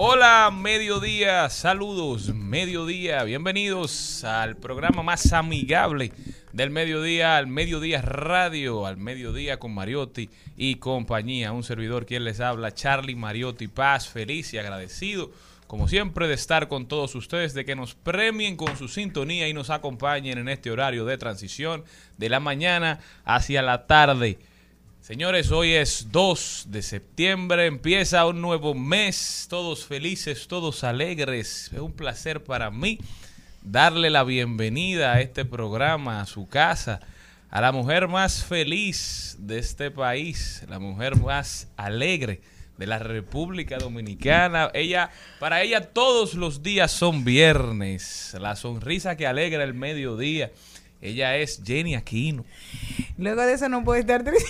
Hola, mediodía, saludos, mediodía, bienvenidos al programa más amigable del mediodía, al mediodía radio, al mediodía con Mariotti y compañía. Un servidor quien les habla, Charlie Mariotti Paz, feliz y agradecido, como siempre, de estar con todos ustedes, de que nos premien con su sintonía y nos acompañen en este horario de transición de la mañana hacia la tarde. Señores, hoy es 2 de septiembre, empieza un nuevo mes, todos felices, todos alegres. Es un placer para mí darle la bienvenida a este programa, a su casa, a la mujer más feliz de este país, la mujer más alegre de la República Dominicana. Ella, para ella todos los días son viernes, la sonrisa que alegra el mediodía. Ella es Jenny Aquino. Luego de eso no puedo estar triste.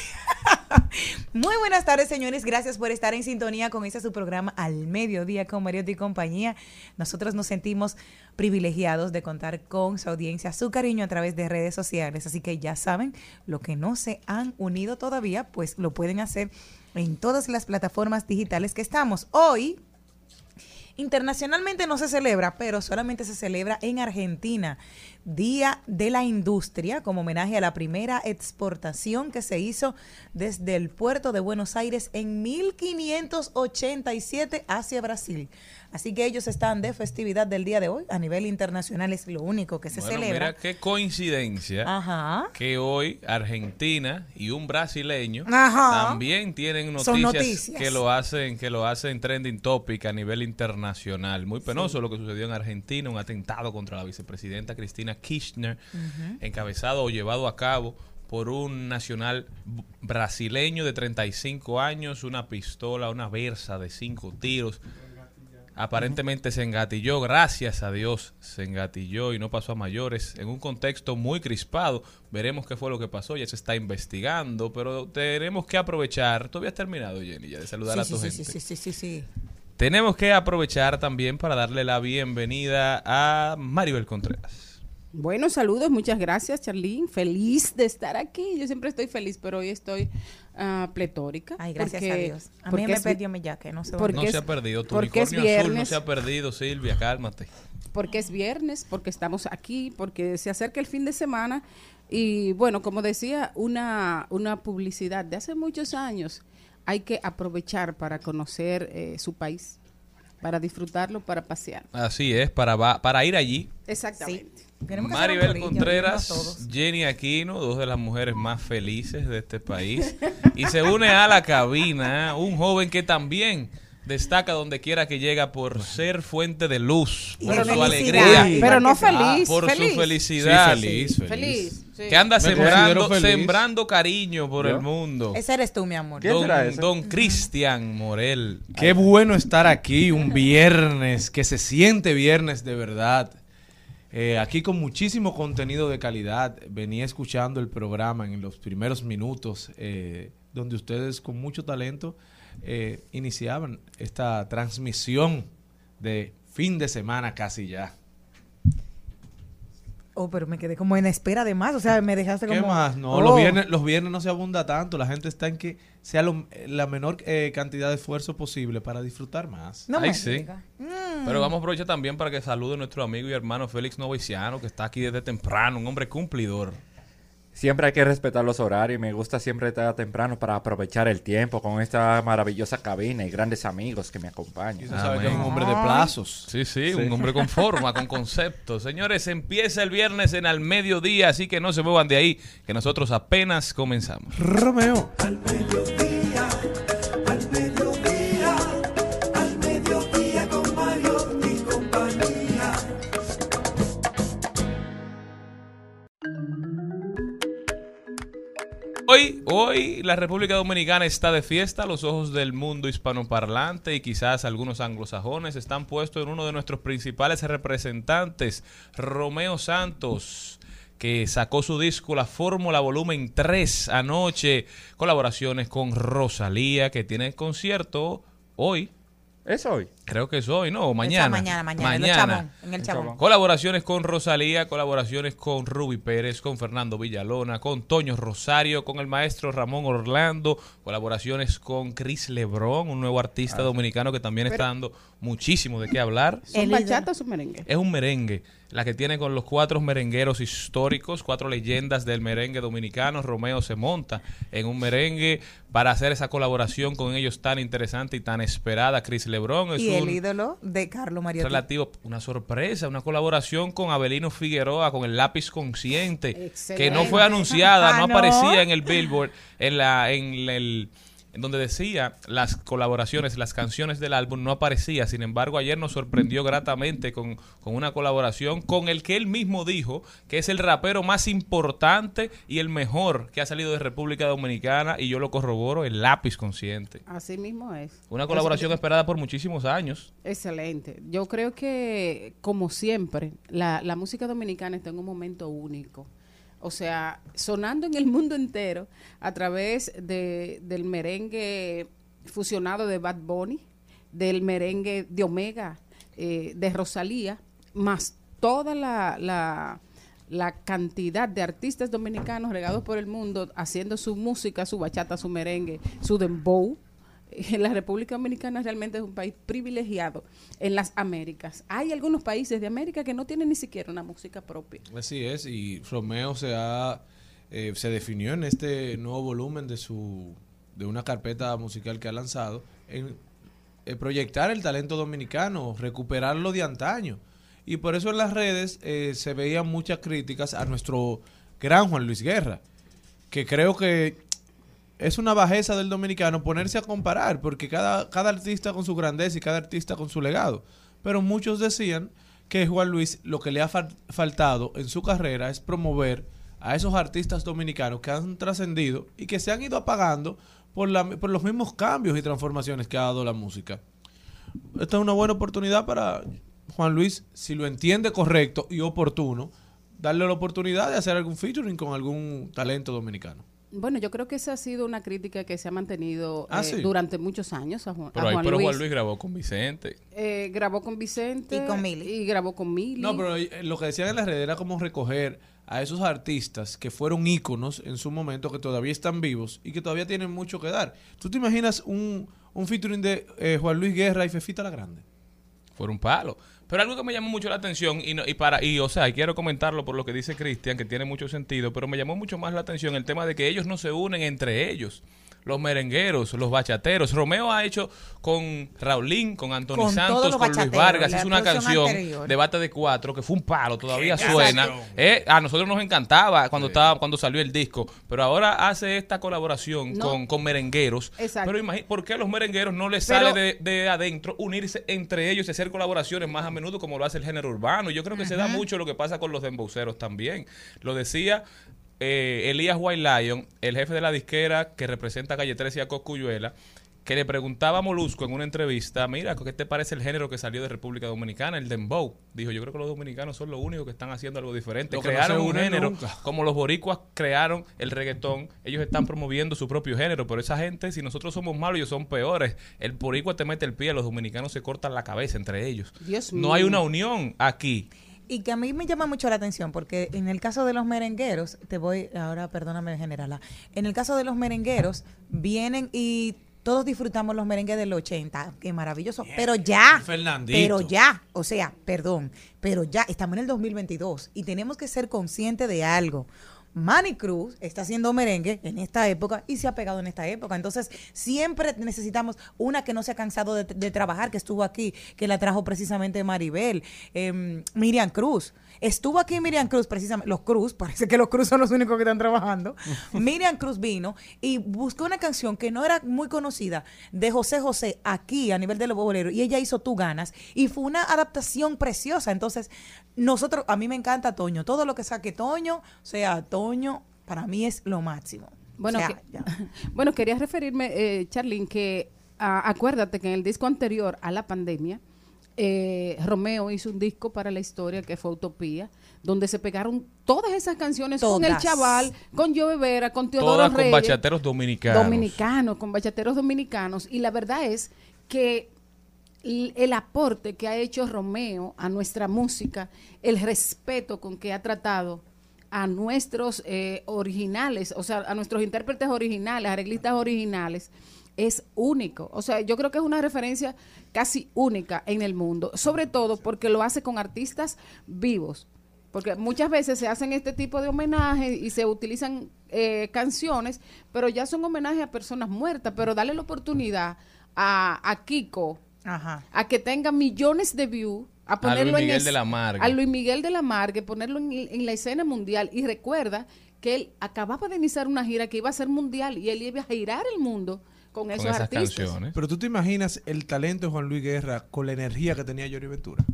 Muy buenas tardes, señores. Gracias por estar en sintonía con este su programa Al Mediodía con Mariotti y compañía. Nosotros nos sentimos privilegiados de contar con su audiencia, su cariño a través de redes sociales. Así que ya saben, lo que no se han unido todavía, pues lo pueden hacer en todas las plataformas digitales que estamos. Hoy, internacionalmente no se celebra, pero solamente se celebra en Argentina. Día de la Industria, como homenaje a la primera exportación que se hizo desde el puerto de Buenos Aires en 1587 hacia Brasil. Así que ellos están de festividad del día de hoy. A nivel internacional es lo único que se Bueno, celebra. Mira qué coincidencia Ajá. que hoy Argentina y un brasileño Ajá. también tienen noticias. que lo hacen que lo hacen trending topic a nivel internacional. Muy penoso lo que sucedió en Argentina, un atentado contra la vicepresidenta Cristina Kirchner, encabezado o llevado a cabo por un nacional brasileño de 35 años, una pistola, una versa de cinco tiros. Aparentemente se engatilló, gracias a Dios se engatilló y no pasó a mayores en un contexto muy crispado. Veremos qué fue lo que pasó, ya se está investigando, pero tenemos que aprovechar. ¿Tú habías terminado, Jenny, ya de saludar Sí, a sí, tu sí, gente? sí, sí, sí, sí. Tenemos que aprovechar también para darle la bienvenida a Maribel Contreras. Bueno, saludos, muchas gracias, Charlene. Feliz de estar aquí. Yo siempre estoy feliz, pero hoy estoy ah, pletórica. Ay, gracias porque- a Dios. A mí me es- perdió mi yaque, no sé porque No es- se ha perdido, tu porque es unicornio azul no viernes. se ha perdido, Silvia, cálmate. Porque es viernes, porque estamos aquí, porque se acerca el fin de semana. Y bueno, como decía, una, una publicidad de hace muchos años. Hay que aprovechar para conocer eh, su país, para disfrutarlo, para pasear. Así es, para, va- para ir allí. Exactamente. Maribel Contreras. Jenny Aquino, dos de las mujeres más felices de este país. Y se une a la cabina un joven que también destaca donde quiera que llega por ser fuente de luz, por de su felicidad. alegría, Sí. Pero no feliz. por feliz. su felicidad. Sí, feliz, feliz. Feliz. sí. Que anda sembrando, sembrando cariño por ¿Yo? el mundo. Ese eres tú, mi amor. ¿Quién Don, don Cristian Morel. Qué bueno estar aquí un viernes, que se siente viernes de verdad. Eh, aquí con muchísimo contenido de calidad. Venía escuchando el programa en los primeros minutos eh, donde ustedes con mucho talento eh, iniciaban esta transmisión de fin de semana casi ya. Oh, pero me quedé como en espera de más. O sea, me dejaste ¿Qué como. más? No, Oh. los, viernes, los viernes no se abunda tanto. La gente está en que sea lo- la menor eh, cantidad de esfuerzo posible para disfrutar más. No Ay, me sí. Mm. Pero vamos a aprovechar también para que salude a nuestro amigo y hermano Félix Novoiciano, que está aquí desde temprano, un hombre cumplidor. Siempre hay que respetar los horarios y me gusta siempre estar temprano para aprovechar el tiempo con esta maravillosa cabina y grandes amigos que me Y acompañan. usted sabe que es un hombre de plazos. Sí, sí, un hombre con forma, con concepto. Señores, empieza el viernes en al mediodía, así que no se muevan de ahí, que nosotros apenas comenzamos. Romeo. Al mediodía, Hoy, hoy la República Dominicana está de fiesta, los ojos del mundo hispanoparlante y quizás algunos anglosajones están puestos en uno de nuestros principales representantes, Romeo Santos, que sacó su disco La Fórmula Volumen 3 anoche, colaboraciones con Rosalía, que tiene concierto hoy, ¿Es hoy? creo que es hoy, ¿no? O mañana. Mañana, mañana, en el Chabón, en el Chabón. Colaboraciones con Rosalía, colaboraciones con Ruby Pérez, con Fernando Villalona, con Toño Rosario, con el maestro Ramón Orlando, colaboraciones con Chris Lebrón, un nuevo artista dominicano que también está dando muchísimo de qué hablar. ¿Son El bachatas o merengue? Es un merengue, la que tiene con los cuatro merengueros históricos, cuatro leyendas del merengue dominicano. Romeo se monta en un merengue para hacer esa colaboración con ellos tan interesante y tan esperada. Chris Lebrón es Y el un ídolo de Carlos Mario. relativo, una sorpresa, una colaboración con Abelino Figueroa, con el lápiz consciente, que Excelente. no fue anunciada, Ah, no ¿no? aparecía en el Billboard, en la, en el en donde decía las colaboraciones, las canciones del álbum, no aparecía. Sin embargo, ayer nos sorprendió gratamente con, con una colaboración con el que él mismo dijo que es el rapero más importante y el mejor que ha salido de República Dominicana, y yo lo corroboro, el lápiz consciente. Así mismo es. Una colaboración esperada por muchísimos años. Excelente. Yo creo que, como siempre, la, la música dominicana está en un momento único. O sea, sonando en el mundo entero a través de, del merengue fusionado de Bad Bunny, del merengue de Omega, eh, de Rosalía, más toda la, la, la cantidad de artistas dominicanos regados por el mundo haciendo su música, su bachata, su merengue, su dembow. La República Dominicana realmente es un país privilegiado en las Américas. Hay algunos países de América que no tienen ni siquiera una música propia. Así es, y Romeo se ha eh, se definió en este nuevo volumen de su de una carpeta musical que ha lanzado en eh, proyectar el talento dominicano, recuperarlo de antaño. Y por eso en las redes eh, se veían muchas críticas a nuestro gran Juan Luis Guerra, que creo que es una bajeza del dominicano ponerse a comparar, porque cada, cada artista con su grandeza y cada artista con su legado. Pero muchos decían que Juan Luis lo que le ha fal- faltado en su carrera es promover a esos artistas dominicanos que han trascendido y que se han ido apagando por, la, por los mismos cambios y transformaciones que ha dado la música. Esta es una buena oportunidad para Juan Luis, si lo entiende correcto y oportuno, darle la oportunidad de hacer algún featuring con algún talento dominicano. Bueno, yo creo que esa ha sido una crítica que se ha mantenido Ah, eh, sí. durante muchos años a Juan, Pero, a ahí, Juan pero Luis. Juan Luis grabó con Vicente. Eh, grabó con Vicente Y con Mili. y grabó con Mili. No, pero eh, lo que decían en las redes era como recoger a esos artistas que fueron íconos en su momento, que todavía están vivos y que todavía tienen mucho que dar. ¿Tú te imaginas un, un featuring de eh, Juan Luis Guerra y Fefita la Grande? Fue un palo. Pero algo que me llamó mucho la atención, y, no- y para y o sea, quiero comentarlo por lo que dice Cristian, que tiene mucho sentido, pero me llamó mucho más la atención el tema de que ellos no se unen entre ellos. Los merengueros, los bachateros. Romeo ha hecho con Raulín, con Anthony Con Santos, con Luis Vargas. Hizo una canción, anterior. Debate de Cuatro, que fue un palo, todavía suena. Eh, a nosotros nos encantaba cuando estaba cuando salió el disco, pero ahora hace esta colaboración No. con, con merengueros. Exacto. Pero imagi- ¿por qué a los merengueros no les Pero- sale de, de adentro unirse entre ellos y hacer colaboraciones más a menudo como lo hace el género urbano? Yo creo que se da mucho lo que pasa con los dembowceros también. Lo decía eh, Elías White Lion, el jefe de la disquera que representa a Calle 13 y a Coscuyuela, que le preguntaba a Molusco en una entrevista, mira, ¿qué te parece el género que salió de República Dominicana, el dembow? Dijo, yo creo que los dominicanos son los únicos que están haciendo algo diferente. Lo que no crearon un género, nunca. como los boricuas crearon el reggaetón, ellos están promoviendo su propio género, pero esa gente, si nosotros somos malos, ellos son peores. El boricua te mete el pie, los dominicanos se cortan la cabeza entre ellos. Dios no hay una unión aquí. Y que a mí me llama mucho la atención porque en el caso de los merengueros, te voy, ahora perdóname generala, en el caso de los merengueros vienen y todos disfrutamos los merengues del 80, qué maravilloso, pero ya, Fernandito. pero ya, o sea, perdón, pero ya estamos en el 2022 y tenemos que ser conscientes de algo. Manny Cruz está haciendo merengue en esta época y se ha pegado en esta época. Entonces, siempre necesitamos una que no se ha cansado de, de trabajar, que estuvo aquí, que la trajo precisamente Maribel, em, Miriam Cruz. Estuvo aquí Miriam Cruz, precisamente, los Cruz, parece que los Cruz son los únicos que están trabajando. Miriam Cruz vino y buscó una canción que no era muy conocida de José José aquí a nivel de los boleros y ella hizo Tú ganas y fue una adaptación preciosa. Entonces, nosotros, a mí me encanta Toño, todo lo que saque Toño, o sea, Toño para mí es lo máximo. Bueno, O sea, que- ya. bueno, quería referirme, eh, Charlene, que ah, acuérdate que en el disco anterior a la pandemia, eh, Romeo hizo un disco para la historia que fue Utopía, donde se pegaron todas esas canciones con El. Chaval, con Joe Vera, con Teodoro Todas con Reyes, bachateros dominicanos. dominicanos, con bachateros dominicanos. Y la verdad es que el aporte que ha hecho Romeo a nuestra música, el respeto con que ha tratado a nuestros eh, originales, o sea, a nuestros intérpretes originales, arreglistas originales, es único. O sea, yo creo que es una referencia casi única en el mundo, sobre todo porque lo hace con artistas vivos. Porque muchas veces se hacen este tipo de homenajes y se utilizan eh, canciones, pero ya son homenajes a personas muertas. Pero darle la oportunidad a, a Kiko, Ajá. a que tenga millones de views, a ponerlo Luis en Miguel es- de la Margue. a Luis Miguel de la Margue, ponerlo en, en la escena mundial y recuerda que él acababa de iniciar una gira que iba a ser mundial y él iba a girar el mundo con, con esos esas artistas. canciones. Pero tú te imaginas el talento de Juan Luis Guerra con la energía que tenía Yori Ventura.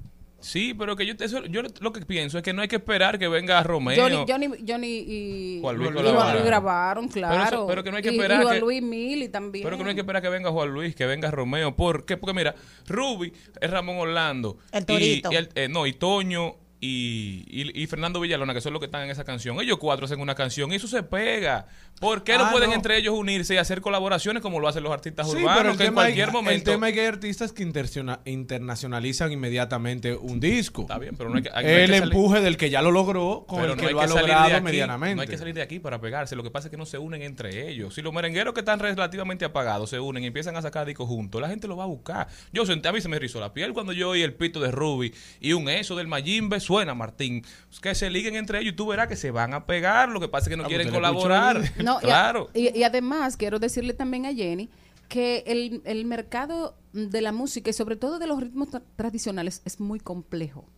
Sí, pero que yo, eso- yo lo que pienso es que no hay que esperar que venga Romeo. Johnny, Johnny, Johnny y Juan Luis y colaboraron. Juan Luis grabaron, claro. eso- pero que no hay que Y- esperar Y Juan que- Luis Mili también. Pero que no hay que esperar que venga Juan Luis, que venga Romeo. ¿Por qué? Porque mira, Ruby es Ramón Orlando. El y- Torito. Y, el- eh, no, y Toño y, y- y Fernando Villalona, que son los que están en esa canción. Ellos cuatro hacen una canción y eso se pega. ¿Por qué no Ah, pueden no. entre ellos unirse y hacer colaboraciones como lo hacen los artistas Sí, urbanos? pero el que en cualquier hay, momento. el tema es que hay artistas que internacionalizan inmediatamente un disco. Está bien, pero no hay que- hay- no hay el que salir- empuje del que ya lo logró con Pero el no que hay lo ha que de logrado aquí, medianamente. no hay que salir de aquí para pegarse. Lo que pasa es que no se unen entre ellos. Si los merengueros que están relativamente apagados se unen y empiezan a sacar discos juntos, la gente lo va a buscar. Yo senté, a mí se me rizó la piel cuando yo oí el pito de Ruby y un eso del Mayimbe suena, Martín. Que se liguen entre ellos y tú verás que se van a pegar. Lo que pasa es que no Ah, quieren pues colaborar. No, y a- claro. Y, y además, quiero decirle también a Jenny que el, el mercado de la música y sobre todo de los ritmos tra- tradicionales es muy complejo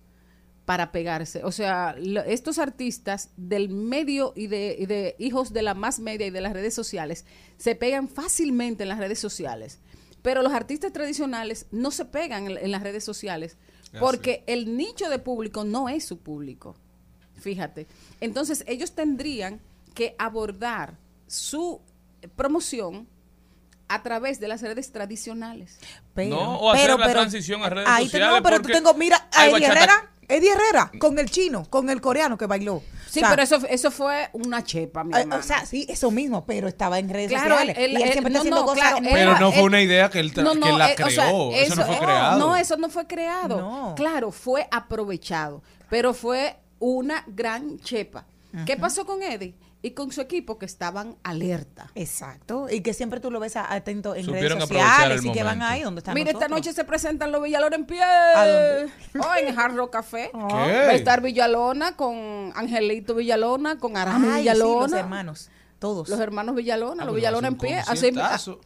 para pegarse. O sea, lo- estos artistas del medio y de, y de hijos de la más media y de las redes sociales se pegan fácilmente en las redes sociales. Pero los artistas tradicionales no se pegan en, en las redes sociales porque el nicho de público no es su público. Fíjate. Entonces, ellos tendrían que abordar su promoción a través de las redes tradicionales. Pero, No, o hacer la transición a redes ahí te- sociales, no, pero tú tengo, mira, a Herrera, Eddie Herrera, con el chino, con el coreano que bailó. Sí, O sea, pero eso, eso fue una chepa, mi eh, hermano. O sea, sí, eso mismo, pero estaba en redes Claro, sociales. él- y él él- siempre no, está haciendo no, cosas. claro, Pero era- no fue él- una idea que él, que la eh, o creó. sea, eso, no fue creado. No, eso no fue creado. No. Claro, fue aprovechado, pero fue una gran chepa. ¿Qué pasó con Eddie y con su equipo que estaban alerta? Exacto, y que siempre tú lo ves a- atento en Supieron redes sociales y que van ahí donde están Mira, esta nosotros. noche se presentan los Villalona en pie. dónde? Oh, en Hard Rock Café. ¿Qué? Va a estar Villalona con Angelito Villalona, con Arami Ay, sí, Villalona. los hermanos, todos. Los hermanos Villalona, Ah, los Villalona en pie. Así,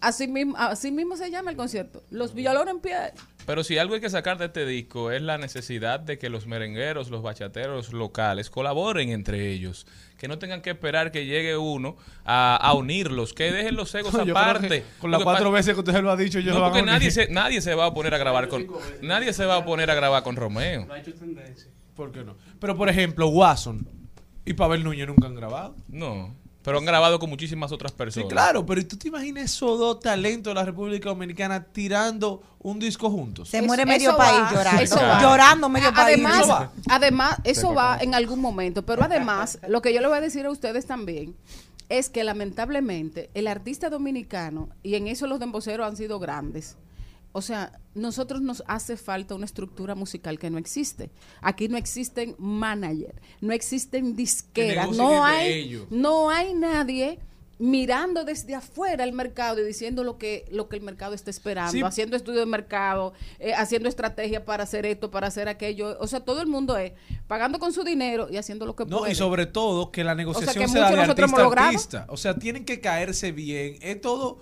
así mismo, así mismo se llama el concierto. Los Villalona en pie. Pero si algo hay que sacar de este disco es la necesidad de que los merengueros, los bachateros locales colaboren entre ellos. Que no tengan que esperar que llegue uno a, a unirlos, que dejen los egos aparte. con las cuatro veces que usted se lo ha dicho, yo No, porque nadie se, nadie se va a poner a grabar con nadie se va a poner a grabar con Romeo. ¿Por qué no? Pero, por ejemplo, Watson y Pavel Núñez nunca han grabado. No. Pero han grabado con muchísimas otras Sí, personas. claro, pero ¿y ¿tú te imaginas esos dos talentos de la República Dominicana tirando un disco juntos? Se Eso- muere eso medio va, país llorando. eso va. Llorando medio A- país. Además, Eso va. además, eso va en algún momento. Pero además, lo que yo le voy a decir a ustedes también es que lamentablemente el artista dominicano, y en eso los demboceros han sido grandes, o sea, nosotros nos hace falta una estructura musical que no existe. Aquí no existen manager, no existen disqueras, no hay, no hay nadie mirando desde afuera el mercado y diciendo lo que lo que el mercado está esperando, Sí. haciendo estudio de mercado, eh, haciendo estrategia para hacer esto, para hacer aquello. O sea, todo el mundo es pagando con su dinero y haciendo lo que No, puede. y sobre todo que la negociación que se mucho da de nosotros hemos artista a logrado. artista. O sea, tienen que caerse bien. Es todo.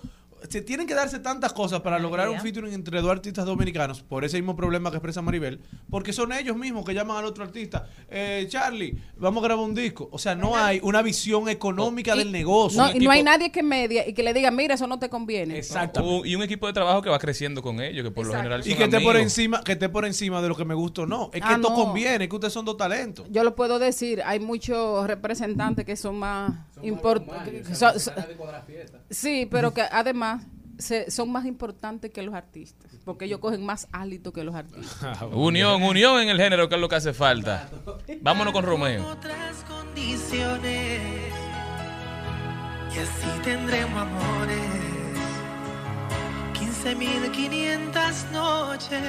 Se tienen que darse tantas cosas para lograr un featuring entre dos artistas dominicanos, por ese mismo problema que expresa Maribel, porque son ellos mismos que llaman al otro artista. Eh, Charlie, vamos a grabar un disco. O sea, no hay una visión económica Y- del negocio. no, y no hay nadie que media y que le diga, mira, eso no te conviene. Exacto. Un- y un equipo de trabajo que va creciendo con ellos, que por lo general son Y que esté por encima, que esté por encima de lo que me gusta o no. Es que Ah, esto no. conviene, que ustedes son dos talentos. Yo lo puedo decir, hay muchos representantes que son más importantes. Sí, pero que además se- son más importantes que los artistas, porque ellos cogen más hálito que los artistas. Unión, unión en el género, que es lo que hace falta. Vámonos con Romeo. otras condiciones y así tendremos amores 15.500 noches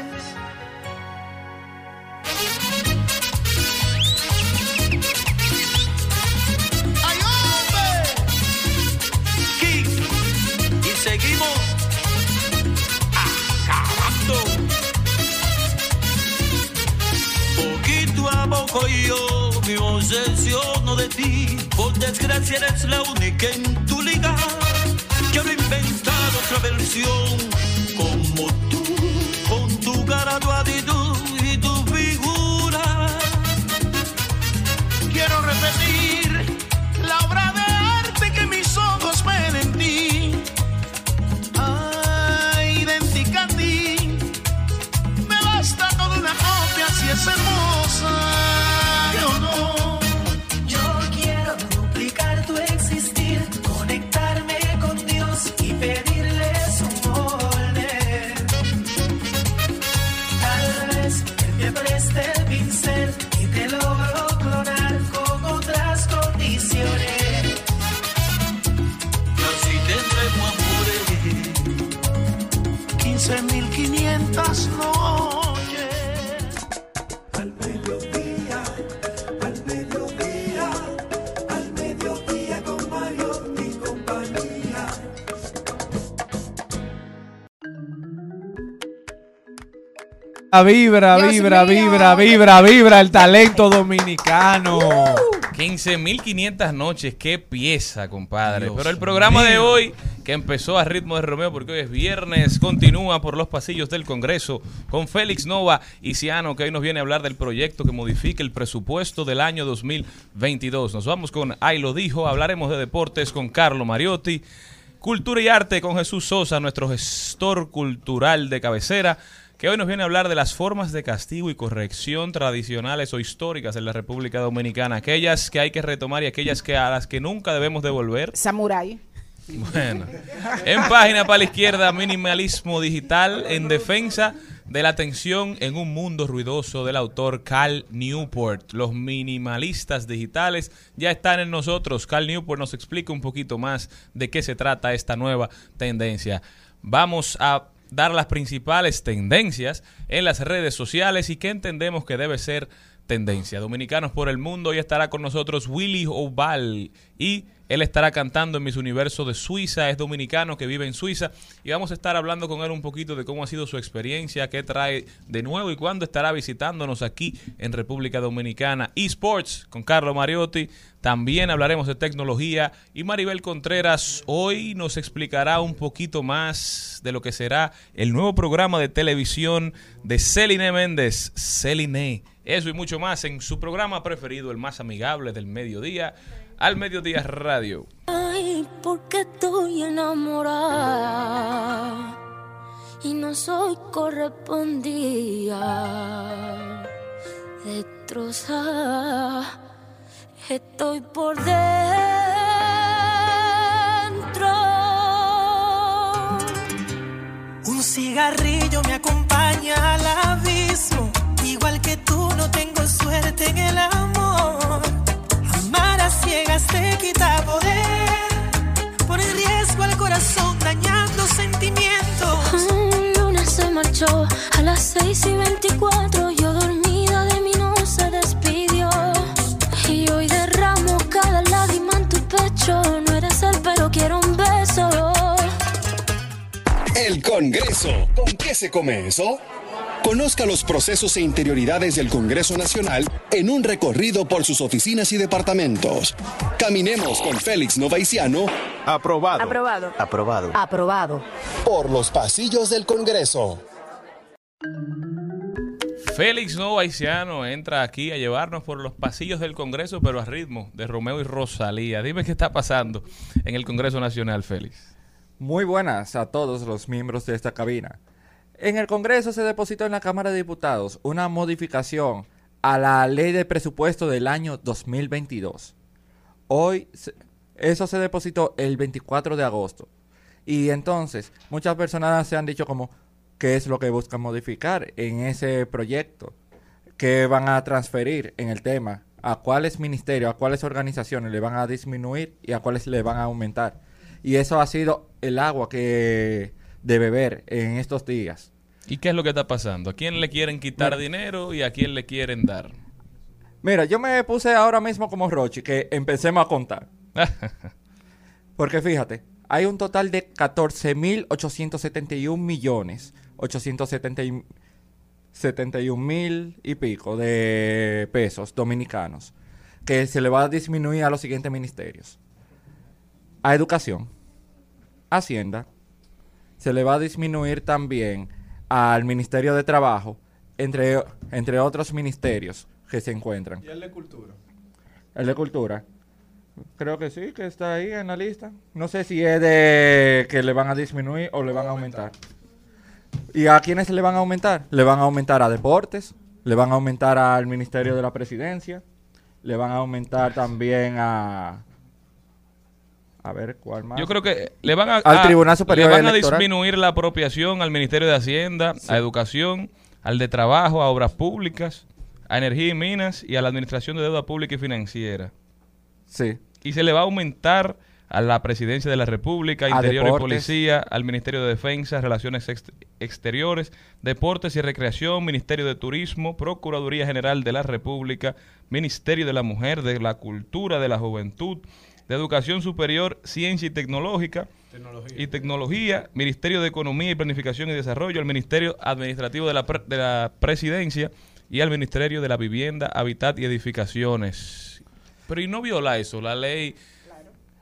seguimos acabando Poquito a poco yo me obsesiono de ti. Por desgracia eres la única en tu liga. Quiero inventar otra versión como tú, con tu cara, tu actitud Vibra, vibra, vibra, vibra, vibra el talento dominicano. 15.500 noches, qué pieza, compadre. Dios Pero el programa de hoy, que empezó a ritmo de Romeo, porque hoy es viernes, continúa por los pasillos del Congreso con Félix Nova y Ciano, que hoy nos viene a hablar del proyecto que modifica el presupuesto del año 2022. Nos vamos con Ay lo dijo, hablaremos de deportes con Carlo Mariotti. Cultura y arte con Jesús Sosa, nuestro gestor cultural de cabecera, que hoy nos viene a hablar de las formas de castigo y corrección tradicionales o históricas en la República Dominicana, aquellas que hay que retomar y aquellas que a las que nunca debemos devolver. Samurai. Bueno, en página para la izquierda, minimalismo digital en defensa de la atención en un mundo ruidoso del autor Cal Newport. Los minimalistas digitales ya están en nosotros. Cal Newport nos explica un poquito más de qué se trata esta nueva tendencia. Vamos a dar las principales tendencias en las redes sociales y qué entendemos que debe ser tendencia. Dominicanos por el mundo, hoy estará con nosotros Willy Oval y él estará cantando en Miss Universo de Suiza, es dominicano que vive en Suiza y vamos a estar hablando con él un poquito de cómo ha sido su experiencia, qué trae de nuevo y cuándo estará visitándonos aquí en República Dominicana. eSports con Carlo Mariotti, también hablaremos de tecnología y Maribel Contreras hoy nos explicará un poquito más de lo que será el nuevo programa de televisión de Celine Méndez, Celine. Eso y mucho más en su programa preferido, el más amigable del mediodía, al Mediodía Radio. Ay, porque estoy enamorada y no soy correspondida. Destrozada, estoy por dentro. Un cigarrillo me acompaña al abismo, igual que tú no tengo suerte en el amor Amar a ciegas te quita poder. Pone en riesgo al corazón dañando sentimientos. Un lunes se marchó a las 6 y 24. Yo dormida de mí no se despidió. Y hoy derramo cada lágrima en tu pecho. No eres él, pero quiero un beso. El Congreso. ¿Con qué se come eso? Conozca los procesos e interioridades del Congreso Nacional en un recorrido por sus oficinas y departamentos. Caminemos con Félix Novaiciano. Aprobado. Aprobado. Aprobado. Aprobado. Por los pasillos del Congreso. Félix Novaiciano entra aquí a llevarnos por los pasillos del Congreso, pero a ritmo de Romeo y Rosalía. Dime qué está pasando en el Congreso Nacional, Félix. Muy buenas a todos los miembros de esta cabina. En el Congreso se depositó en la Cámara de Diputados una modificación a la ley de presupuesto del año 2022. Hoy eso se depositó el 24 de agosto. Y entonces muchas personas se han dicho como qué es lo que buscan modificar en ese proyecto, qué van a transferir en el tema, a cuáles ministerios, a cuáles organizaciones le van a disminuir y a cuáles le van a aumentar. Y eso ha sido el agua que de beber en estos días. ¿Y qué es lo que está pasando? ¿A quién le quieren quitar Mira. dinero y a quién le quieren dar? Mira, yo me puse ahora mismo como Rochi, que empecemos a contar. Porque fíjate, hay un total de 14.871 millones, 871 mil y pico de pesos dominicanos, que se le va a disminuir a los siguientes ministerios. A educación, Hacienda, se le va a disminuir también al Ministerio de Trabajo, entre, entre otros ministerios que se encuentran. ¿Y el de cultura? El de cultura. Creo que sí, que está ahí en la lista. No sé si es de que le van a disminuir o le van a aumentar. ¿Y a quiénes le van a aumentar? Le van a aumentar a deportes, le van a aumentar al Ministerio de la Presidencia, le van a aumentar también a... A ver, ¿cuál más? Yo creo que le van a, Al a- Tribunal Superior le van a disminuir la apropiación al Ministerio de Hacienda, a Educación, al de Trabajo, a Obras Públicas, a Energía y Minas y a la Administración de Deuda Pública y Financiera. Sí. Y se le va a aumentar a la Presidencia de la República, A Interior y. Policía, al Ministerio de Defensa, Relaciones Ex- Exteriores, Deportes y Recreación, Ministerio de Turismo, Procuraduría General de la República, Ministerio de la Mujer, de la Cultura, de la Juventud, de Educación Superior, Ciencia y Tecnológica y Tecnología, Ministerio de Economía y Planificación y Desarrollo, el Ministerio Administrativo de la, Pre- de la Presidencia y al Ministerio de la Vivienda, Hábitat y Edificaciones. Pero y no viola eso, la ley,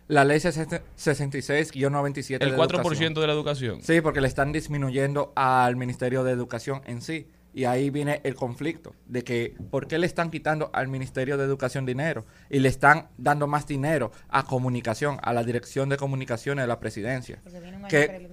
La ley 66-97 el de 4% educación. de la educación. Sí, porque le están disminuyendo al Ministerio de Educación en sí. Y ahí viene el conflicto de que ¿por qué le están quitando al Ministerio de Educación dinero? Y le están dando más dinero a comunicación, a la Dirección de Comunicaciones de la Presidencia. Que,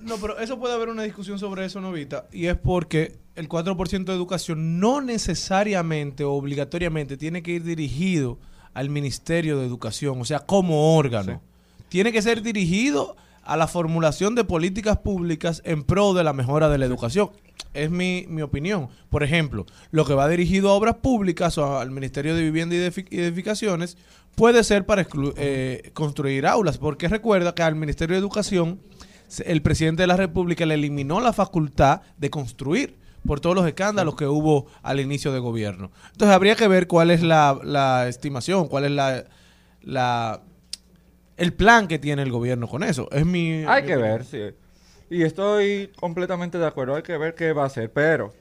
No, pero eso puede haber una discusión sobre eso, Novita, y es porque el 4% de educación no necesariamente o obligatoriamente tiene que ir dirigido al Ministerio de Educación, o sea, como órgano. Tiene que ser dirigido a la formulación de políticas públicas en pro de la mejora de la educación. Es mi, mi opinión. Por ejemplo, lo que va dirigido a obras públicas o al Ministerio de Vivienda y Edifi- y Edificaciones puede ser para eh, construir aulas, porque recuerda que al Ministerio de Educación el presidente de la República le eliminó la facultad de construir por todos los escándalos que hubo al inicio de gobierno. Entonces habría que ver cuál es la, la estimación, cuál es la, la el plan que tiene el gobierno con eso. Es mi hay mi que opinión. ver, sí. Y estoy completamente de acuerdo, hay que ver qué va a hacer. Pero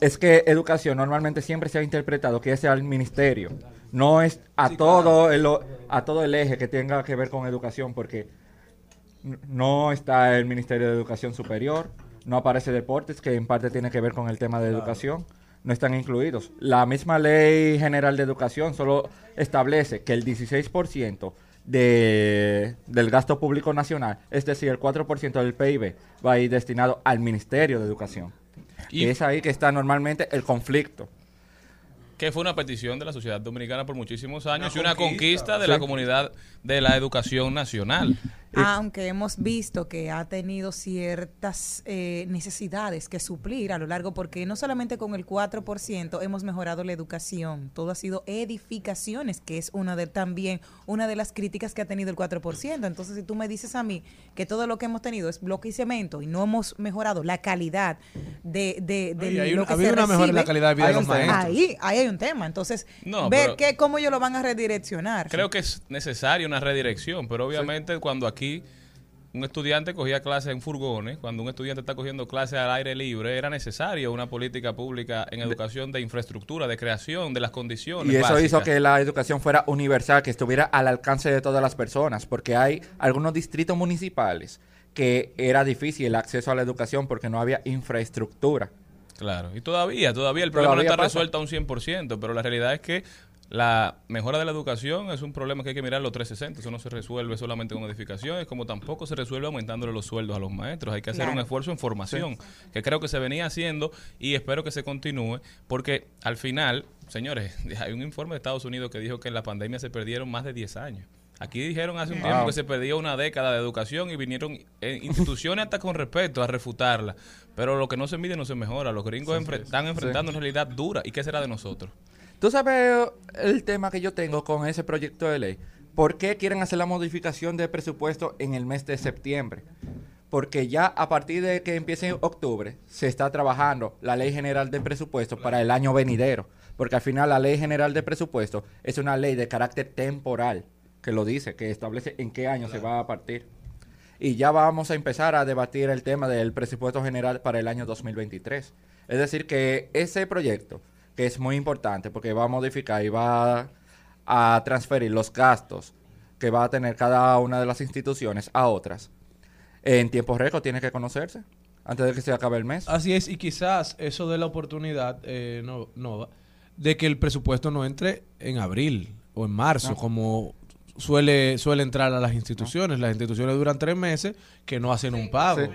es que educación normalmente siempre se ha interpretado que es al ministerio. No es a, todo, el, a todo el eje que tenga que ver con educación, porque no está el Ministerio de Educación Superior, no aparece deportes, que en parte tiene que ver con el tema de educación, no están incluidos. La misma ley general de educación solo establece que el 16% de, del gasto público nacional, es decir, el 4% del PIB, va a ir destinado al Ministerio de Educación. Y es ahí que está normalmente el conflicto. que fue una petición de la sociedad dominicana por muchísimos años y Una una conquista. conquista de Sí. la comunidad de la educación nacional. Aunque hemos visto que ha tenido ciertas eh, necesidades que suplir a lo largo, porque no solamente con el 4% hemos mejorado la educación, todo ha sido edificaciones, que es una de también una de las críticas que ha tenido el 4%. Entonces, si tú me dices a mí que todo lo que hemos tenido es bloque y cemento y no hemos mejorado la calidad de, de, de Oye, hay lo un- que se una mejora en la recibe, calidad de vida de los maestros. Ahí, ahí hay un tema. Entonces, No, ver pero- que, cómo ellos lo van a redireccionar. Creo que es necesaria una redirección, pero obviamente cuando aquí un estudiante cogía clases en furgones, cuando un estudiante está cogiendo clases al aire libre, era necesario una política pública en educación de infraestructura, de creación, de las condiciones. Y eso hizo que la educación fuera universal, que estuviera al alcance de todas las personas, porque hay algunos distritos municipales que era difícil el acceso a la educación porque no había infraestructura. Claro, y todavía, todavía el problema Todavía no está pasa. resuelto a un 100%, pero la realidad es que la mejora de la educación es un problema que hay que mirar los 360, eso no se resuelve solamente con edificaciones, como tampoco se resuelve aumentándole los sueldos a los maestros, hay que hacer un esfuerzo en formación, que creo que se venía haciendo y espero que se continúe, porque al final, señores, hay un informe de Estados Unidos que dijo que en la pandemia se perdieron más de 10 años. Aquí dijeron hace un tiempo Wow. que se perdió una década de educación y vinieron eh, instituciones hasta con respeto a refutarla. Pero lo que no se mide no se mejora. Los gringos enfre- están enfrentando una realidad dura. ¿Y qué será de nosotros? ¿Tú sabes el tema que yo tengo con ese proyecto de ley? ¿Por qué quieren hacer la modificación de presupuesto en el mes de septiembre? Porque ya a partir de que empiece en octubre se está trabajando la ley general de presupuesto para el año venidero. Porque al final la ley general de presupuesto es una ley de carácter temporal que lo dice, que establece en qué año se va a partir. Y ya vamos a empezar a debatir el tema del presupuesto general para el año 2023. Es decir, que ese proyecto, que es muy importante porque va a modificar y va a transferir los gastos que va a tener cada una de las instituciones a otras, en tiempo récord tiene que conocerse antes de que se acabe el mes. Así es, y quizás eso dé la oportunidad, eh, no, no, de que el presupuesto no entre en abril o en marzo, No. como suele, suele entrar a las instituciones. Las instituciones duran tres meses que no hacen un pago. Sí.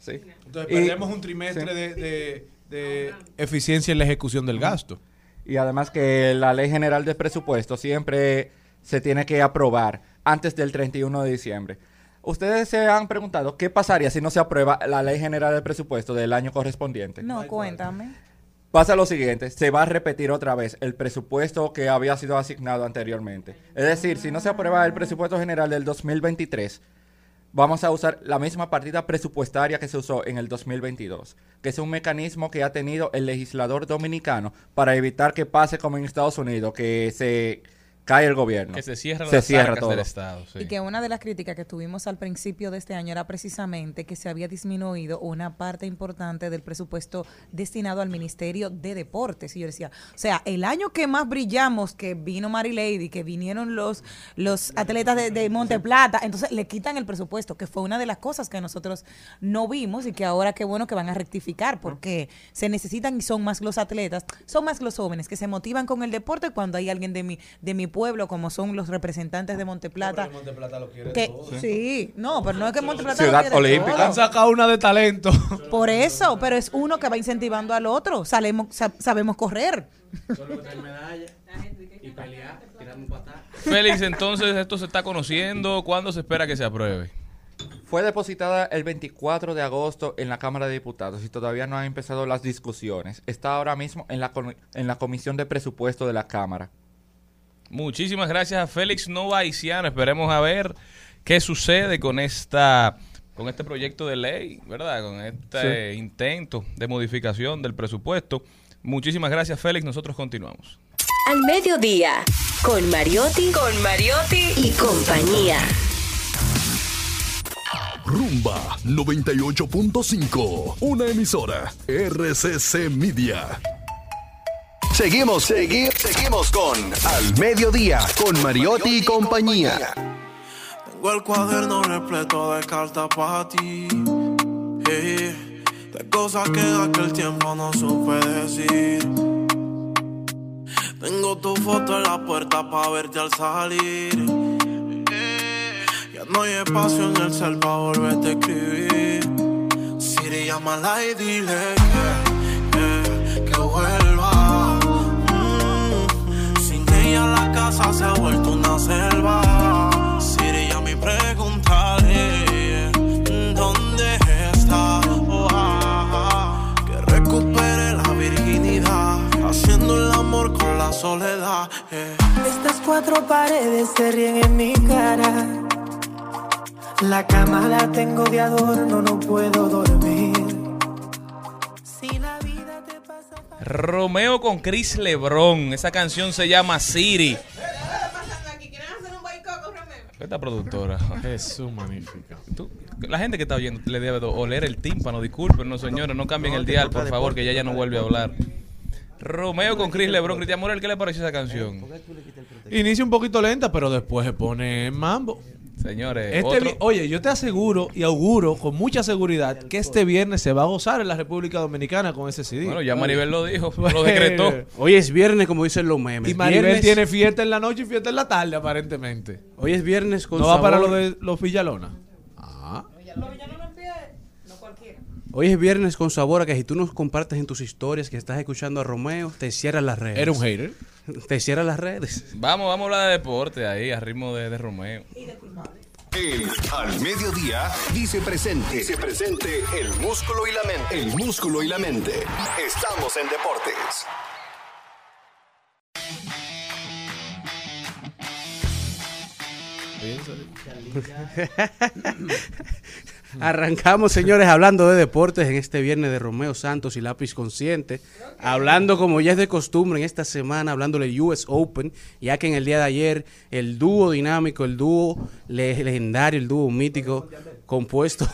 Sí. Entonces Y- perdemos un trimestre sí. de, de- de eficiencia en la ejecución del gasto. Y además que la ley general de presupuesto siempre se tiene que aprobar antes del 31 de diciembre. Ustedes se han preguntado qué pasaría si no se aprueba la ley general de presupuesto del año correspondiente. No, cuéntame. Pasa lo siguiente, se va a repetir otra vez el presupuesto que había sido asignado anteriormente. Es decir, si no se aprueba el presupuesto general del 2023, vamos a usar la misma partida presupuestaria que se usó en el 2022, que es un mecanismo que ha tenido el legislador dominicano para evitar que pase como en Estados Unidos, que se cae el gobierno. Que se cierran Se las cierra todo. del Estado. sí. Y que una de las críticas que tuvimos al principio de este año era precisamente que se había disminuido una parte importante del presupuesto destinado al Ministerio de Deportes. Y yo decía, o sea, el año que más brillamos, que vino Mary Lady, que vinieron los, los atletas de, de Monte Plata, entonces le quitan el presupuesto, que fue una de las cosas que nosotros no vimos y que ahora qué bueno que van a rectificar, porque se necesitan y son más los atletas, son más los jóvenes que se motivan con el deporte cuando hay alguien de mi, de mi pueblo, como son los representantes de Monte Plata. Que, sí, no, pero no es que Monte Plata Ciudad lo quiere Olímpica. todo. Han sacado una de talento. Por eso, pero es uno que va incentivando al otro. Salemos, sa- sabemos correr. Félix, entonces esto se está conociendo. ¿Cuándo se espera que se apruebe? Fue depositada el 24 de agosto en la Cámara de Diputados y todavía no han empezado las discusiones. Está ahora mismo en la, en la Comisión de Presupuesto de la Cámara. Muchísimas gracias a Félix Novaiciano. Esperemos a ver qué sucede con esta con este proyecto de ley, ¿verdad? Con este intento de modificación del presupuesto. Muchísimas gracias, Félix. Nosotros continuamos. Al mediodía, con Mariotti, con Mariotti y compañía. Rumba 98.5, una emisora RCC Media. Seguimos, segui- seguimos con Al Mediodía, con Mariotti y compañía. Tengo el cuaderno repleto de cartas para ti. Hey, de cosas que de aquel tiempo no supe decir. Tengo tu foto en la puerta para verte al salir. Ya no hay espacio en el cel para volverte a escribir. Siri, llámala y dile mía la casa se ha vuelto una selva. Siri a mi preguntaré dónde está. Que recupere la virginidad, haciendo el amor con la soledad. Eh. Estas cuatro paredes se ríen en mi cara. La cama la tengo de adorno, no puedo dormir. Romeo con Chris Lebron. Esa canción se llama Siri. Esta productora. Jesús, magnífica. Tú- la gente que está oyendo le debe de oler el tímpano. Disculpen, no señores, no cambien el dial, por favor, que ya ya no vuelve a hablar. Romeo con Chris Lebron. Cristian Morel, ¿qué le pareció esa canción? Inicia un poquito lenta, pero después se pone en mambo. Señores, Este otro- vi- oye, yo te aseguro y auguro con mucha seguridad que este viernes se va a gozar en la República Dominicana con ese CD. Bueno, ya Maribel lo dijo, lo decretó. Hoy es viernes, como dicen los memes. Y Maribel Viernes- tiene fiesta en la noche y fiesta en la tarde, aparentemente. Hoy es viernes con ¿No va para lo de los Villalona? Ah. Hoy es viernes con sabor a que si tú nos compartes en tus historias que estás escuchando a Romeo, te cierran las redes. Era un hater. Te cierran las redes. Vamos, vamos a hablar de deporte ahí, a ritmo de, de Romeo. El Al Mediodía dice presente. Dice presente el músculo y la mente. El músculo y la mente. Estamos en deportes. Arrancamos, señores, hablando de deportes en este viernes de Romeo Santos y Lápiz Consciente. Hablando, como ya es de costumbre en esta semana, hablándole US Open, ya que en el día de ayer el dúo dinámico, el dúo le- legendario, el dúo mítico, compuesto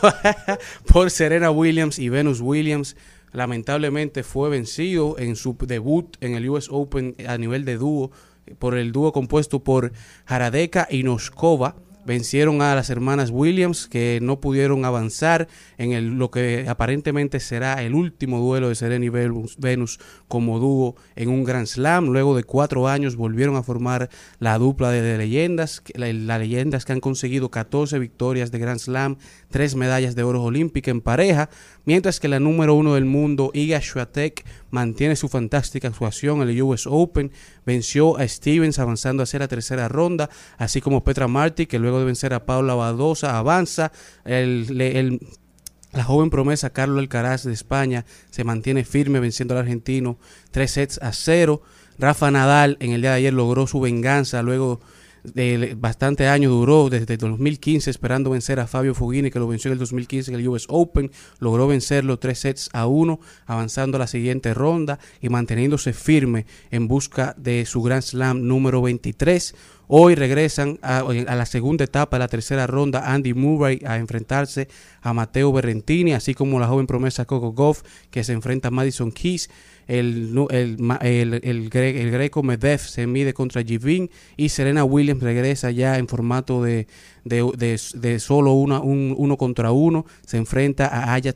por Serena Williams y Venus Williams, lamentablemente fue vencido en su debut en el US Open a nivel de dúo por el dúo compuesto por Jaradeka y Noskova vencieron a las hermanas Williams que no pudieron avanzar en el, lo que aparentemente será el último duelo de Serena y Venus, como dúo en un Grand Slam. Luego de cuatro años volvieron a formar la dupla de, leyendas, que- la, la leyendas que han conseguido 14 victorias de Grand Slam, tres medallas de oro olímpica en pareja, mientras que la número uno del mundo, Iga Swiatek, mantiene su fantástica actuación en el US Open, venció a Stevens avanzando hacia la tercera ronda, así como Petra Marti, que luego de vencer a Paula Badosa avanza, el, la joven promesa Carlos Alcaraz de España se mantiene firme venciendo al argentino tres sets a cero. Rafa Nadal en el día de ayer logró su venganza luego bastante años duró desde 2015 esperando vencer a Fabio Fognini que lo venció en el 2015 en el US Open logró vencerlo tres sets a uno avanzando a la siguiente ronda y manteniéndose firme en busca de su Grand Slam número 23 hoy regresan a, la segunda etapa de la tercera ronda Andy Murray a enfrentarse a Mateo Berrentini así como la joven promesa Coco Goff que se enfrenta a Madison Keys el, el, el, el, el greco Medvedev se mide contra Jivin y Serena Williams regresa ya en formato de, de, de- solo una, un, uno contra uno. Se enfrenta a Aya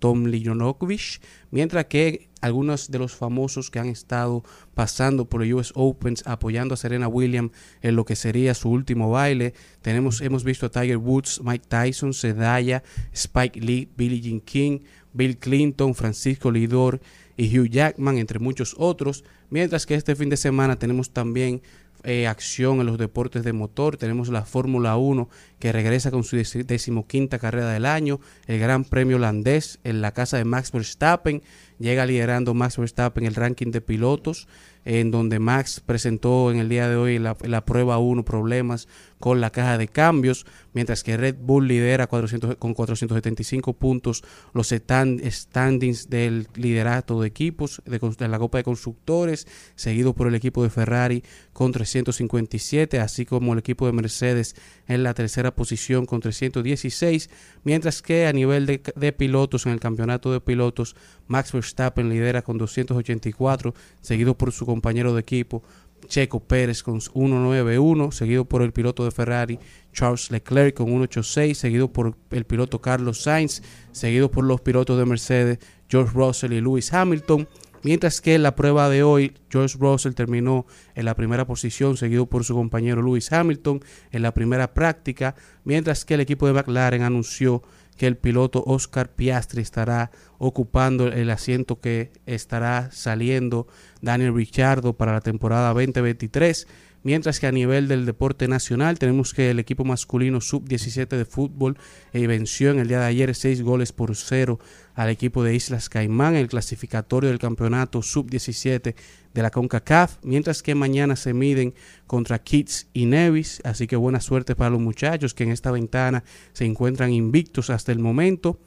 Tomljanovic, mientras que algunos de los famosos que han estado pasando por el US Opens apoyando a Serena Williams en lo que sería su último baile. Tenemos, hemos visto a Tiger Woods, Mike Tyson, Zendaya, Spike Lee, Billie Jean King, Bill Clinton, Francisco Lidor y Hugh Jackman, entre muchos otros. Mientras que este fin de semana tenemos también eh, acción en los deportes de motor. Tenemos la Fórmula 1 que regresa con su deci- decimoquinta carrera del año. El Gran Premio holandés en la casa de Max Verstappen. Llega liderando Max Verstappen el ranking de pilotos, en donde Max presentó en el día de hoy la, la prueba 1 problemas con la caja de cambios, mientras que Red Bull lidera 400 con 475 puntos los stand- standings del liderato de equipos de, la Copa de Constructores, seguido por el equipo de Ferrari con 357, así como el equipo de Mercedes en la tercera posición con 316, mientras que a nivel de, de pilotos en el campeonato de pilotos, Max Verstappen lidera con 284, seguido por su compañero de equipo Checo Pérez con 191, seguido por el piloto de Ferrari Charles Leclerc con 186, seguido por el piloto Carlos Sainz, seguido por los pilotos de Mercedes George Russell y Lewis Hamilton. Mientras que en la prueba de hoy, George Russell terminó en la primera posición, seguido por su compañero Lewis Hamilton en la primera práctica, mientras que el equipo de McLaren anunció que el piloto Oscar Piastri estará ocupando el asiento que estará saliendo Daniel Ricciardo para la temporada 2023, Mientras que a nivel del deporte nacional tenemos que el equipo masculino sub-17 de fútbol eh, venció en el día de ayer seis goles por cero al equipo de Islas Caimán en el clasificatorio del campeonato sub-17 de la CONCACAF, mientras que mañana se miden contra Kids y Nevis, así que buena suerte para los muchachos que en esta ventana se encuentran invictos hasta el momento.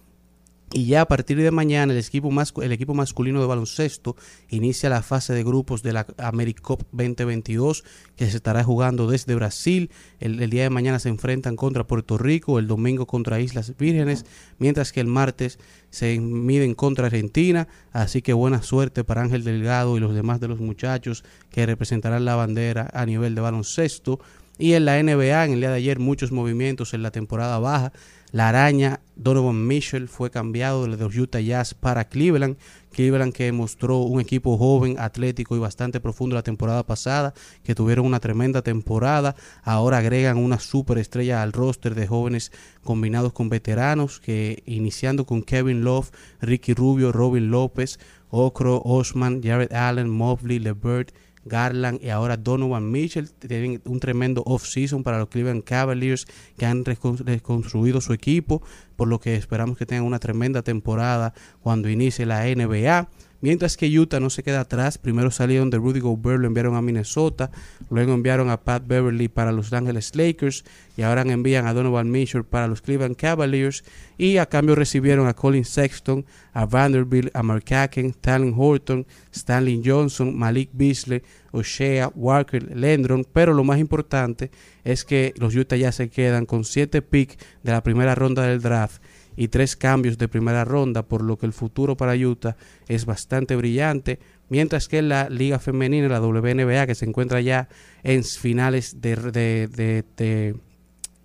Y ya a partir de mañana el equipo, el equipo masculino de baloncesto inicia la fase de grupos de la AmeriCup 2022 que se estará jugando desde Brasil. El, el día de mañana se enfrentan contra Puerto Rico, el domingo contra Islas Vírgenes, mientras que el martes se miden contra Argentina. Así que buena suerte para Ángel Delgado y los demás de los muchachos que representarán la bandera a nivel de baloncesto. Y en la NBA, en el día de ayer, muchos movimientos en la temporada baja. La araña Donovan Mitchell fue cambiado de los Utah Jazz para Cleveland. Cleveland que mostró un equipo joven, atlético y bastante profundo la temporada pasada, que tuvieron una tremenda temporada. Ahora agregan una superestrella al roster de jóvenes combinados con veteranos, que iniciando con Kevin Love, Ricky Rubio, Robin López, Okro, Osman, Jared Allen, Mobley, LeVert, Garland y ahora Donovan Mitchell tienen un tremendo off-season para los Cleveland Cavaliers que han recon- reconstruido su equipo, por lo que esperamos que tengan una tremenda temporada cuando inicie la NBA. Mientras que Utah no se queda atrás, primero salieron de Rudy Gobert, lo enviaron a Minnesota, luego enviaron a Pat Beverly para Los Angeles Lakers y ahora envían a Donovan Mitchell para los Cleveland Cavaliers y a cambio recibieron a Colin Sexton, a Vanderbilt, a Markaken, Talon Horton, Stanley Johnson, Malik Beasley, O'Shea, Walker, Lendron, pero lo más importante es que los Utah ya se quedan con 7 picks de la primera ronda del draft y tres cambios de primera ronda, por lo que el futuro para Utah es bastante brillante, mientras que la liga femenina, la WNBA, que se encuentra ya en finales de, de, de-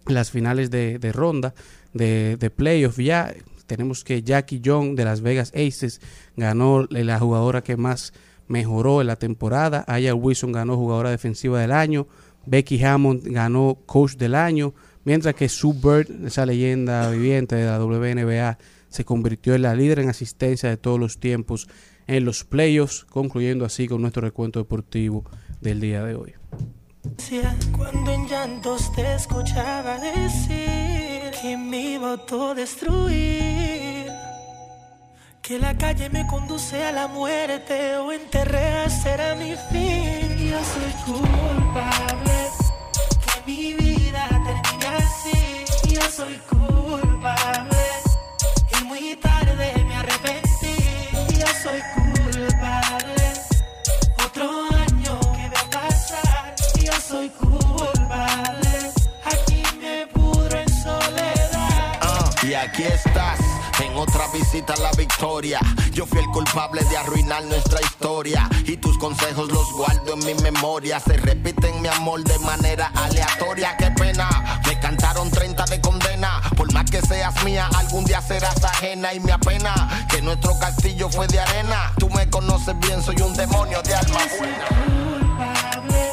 las finales de, ronda de, de playoff ya tenemos que Jackie Young de Las Vegas Aces ganó la jugadora que más mejoró en la temporada. Aya Wilson ganó jugadora defensiva del año. Becky Hammond ganó coach del año. Mientras que Sue Bird, esa leyenda viviente de la WNBA, se convirtió en la líder en asistencia de todos los tiempos en los playoffs, concluyendo así con nuestro recuento deportivo del día de hoy. Cuando en te escuchaba decir que. Que la calle me conduce a la muerte o enterré será mi fin. Culpable que soy culpable y muy tarde me arrepentí. Yo soy culpable. Otro año que va a pasar. Yo soy culpable. Aquí me pudro en soledad. Ah, y aquí estás, otra visita a la victoria. Yo fui el culpable de arruinar nuestra historia. Y tus consejos los guardo en mi memoria. Se repiten mi amor de manera aleatoria. Qué pena, me cantaron 30 de condena. Por más que seas mía, algún día serás ajena. Y me apena que nuestro castillo fue de arena. Tú me conoces bien, soy un demonio de alma buena. culpable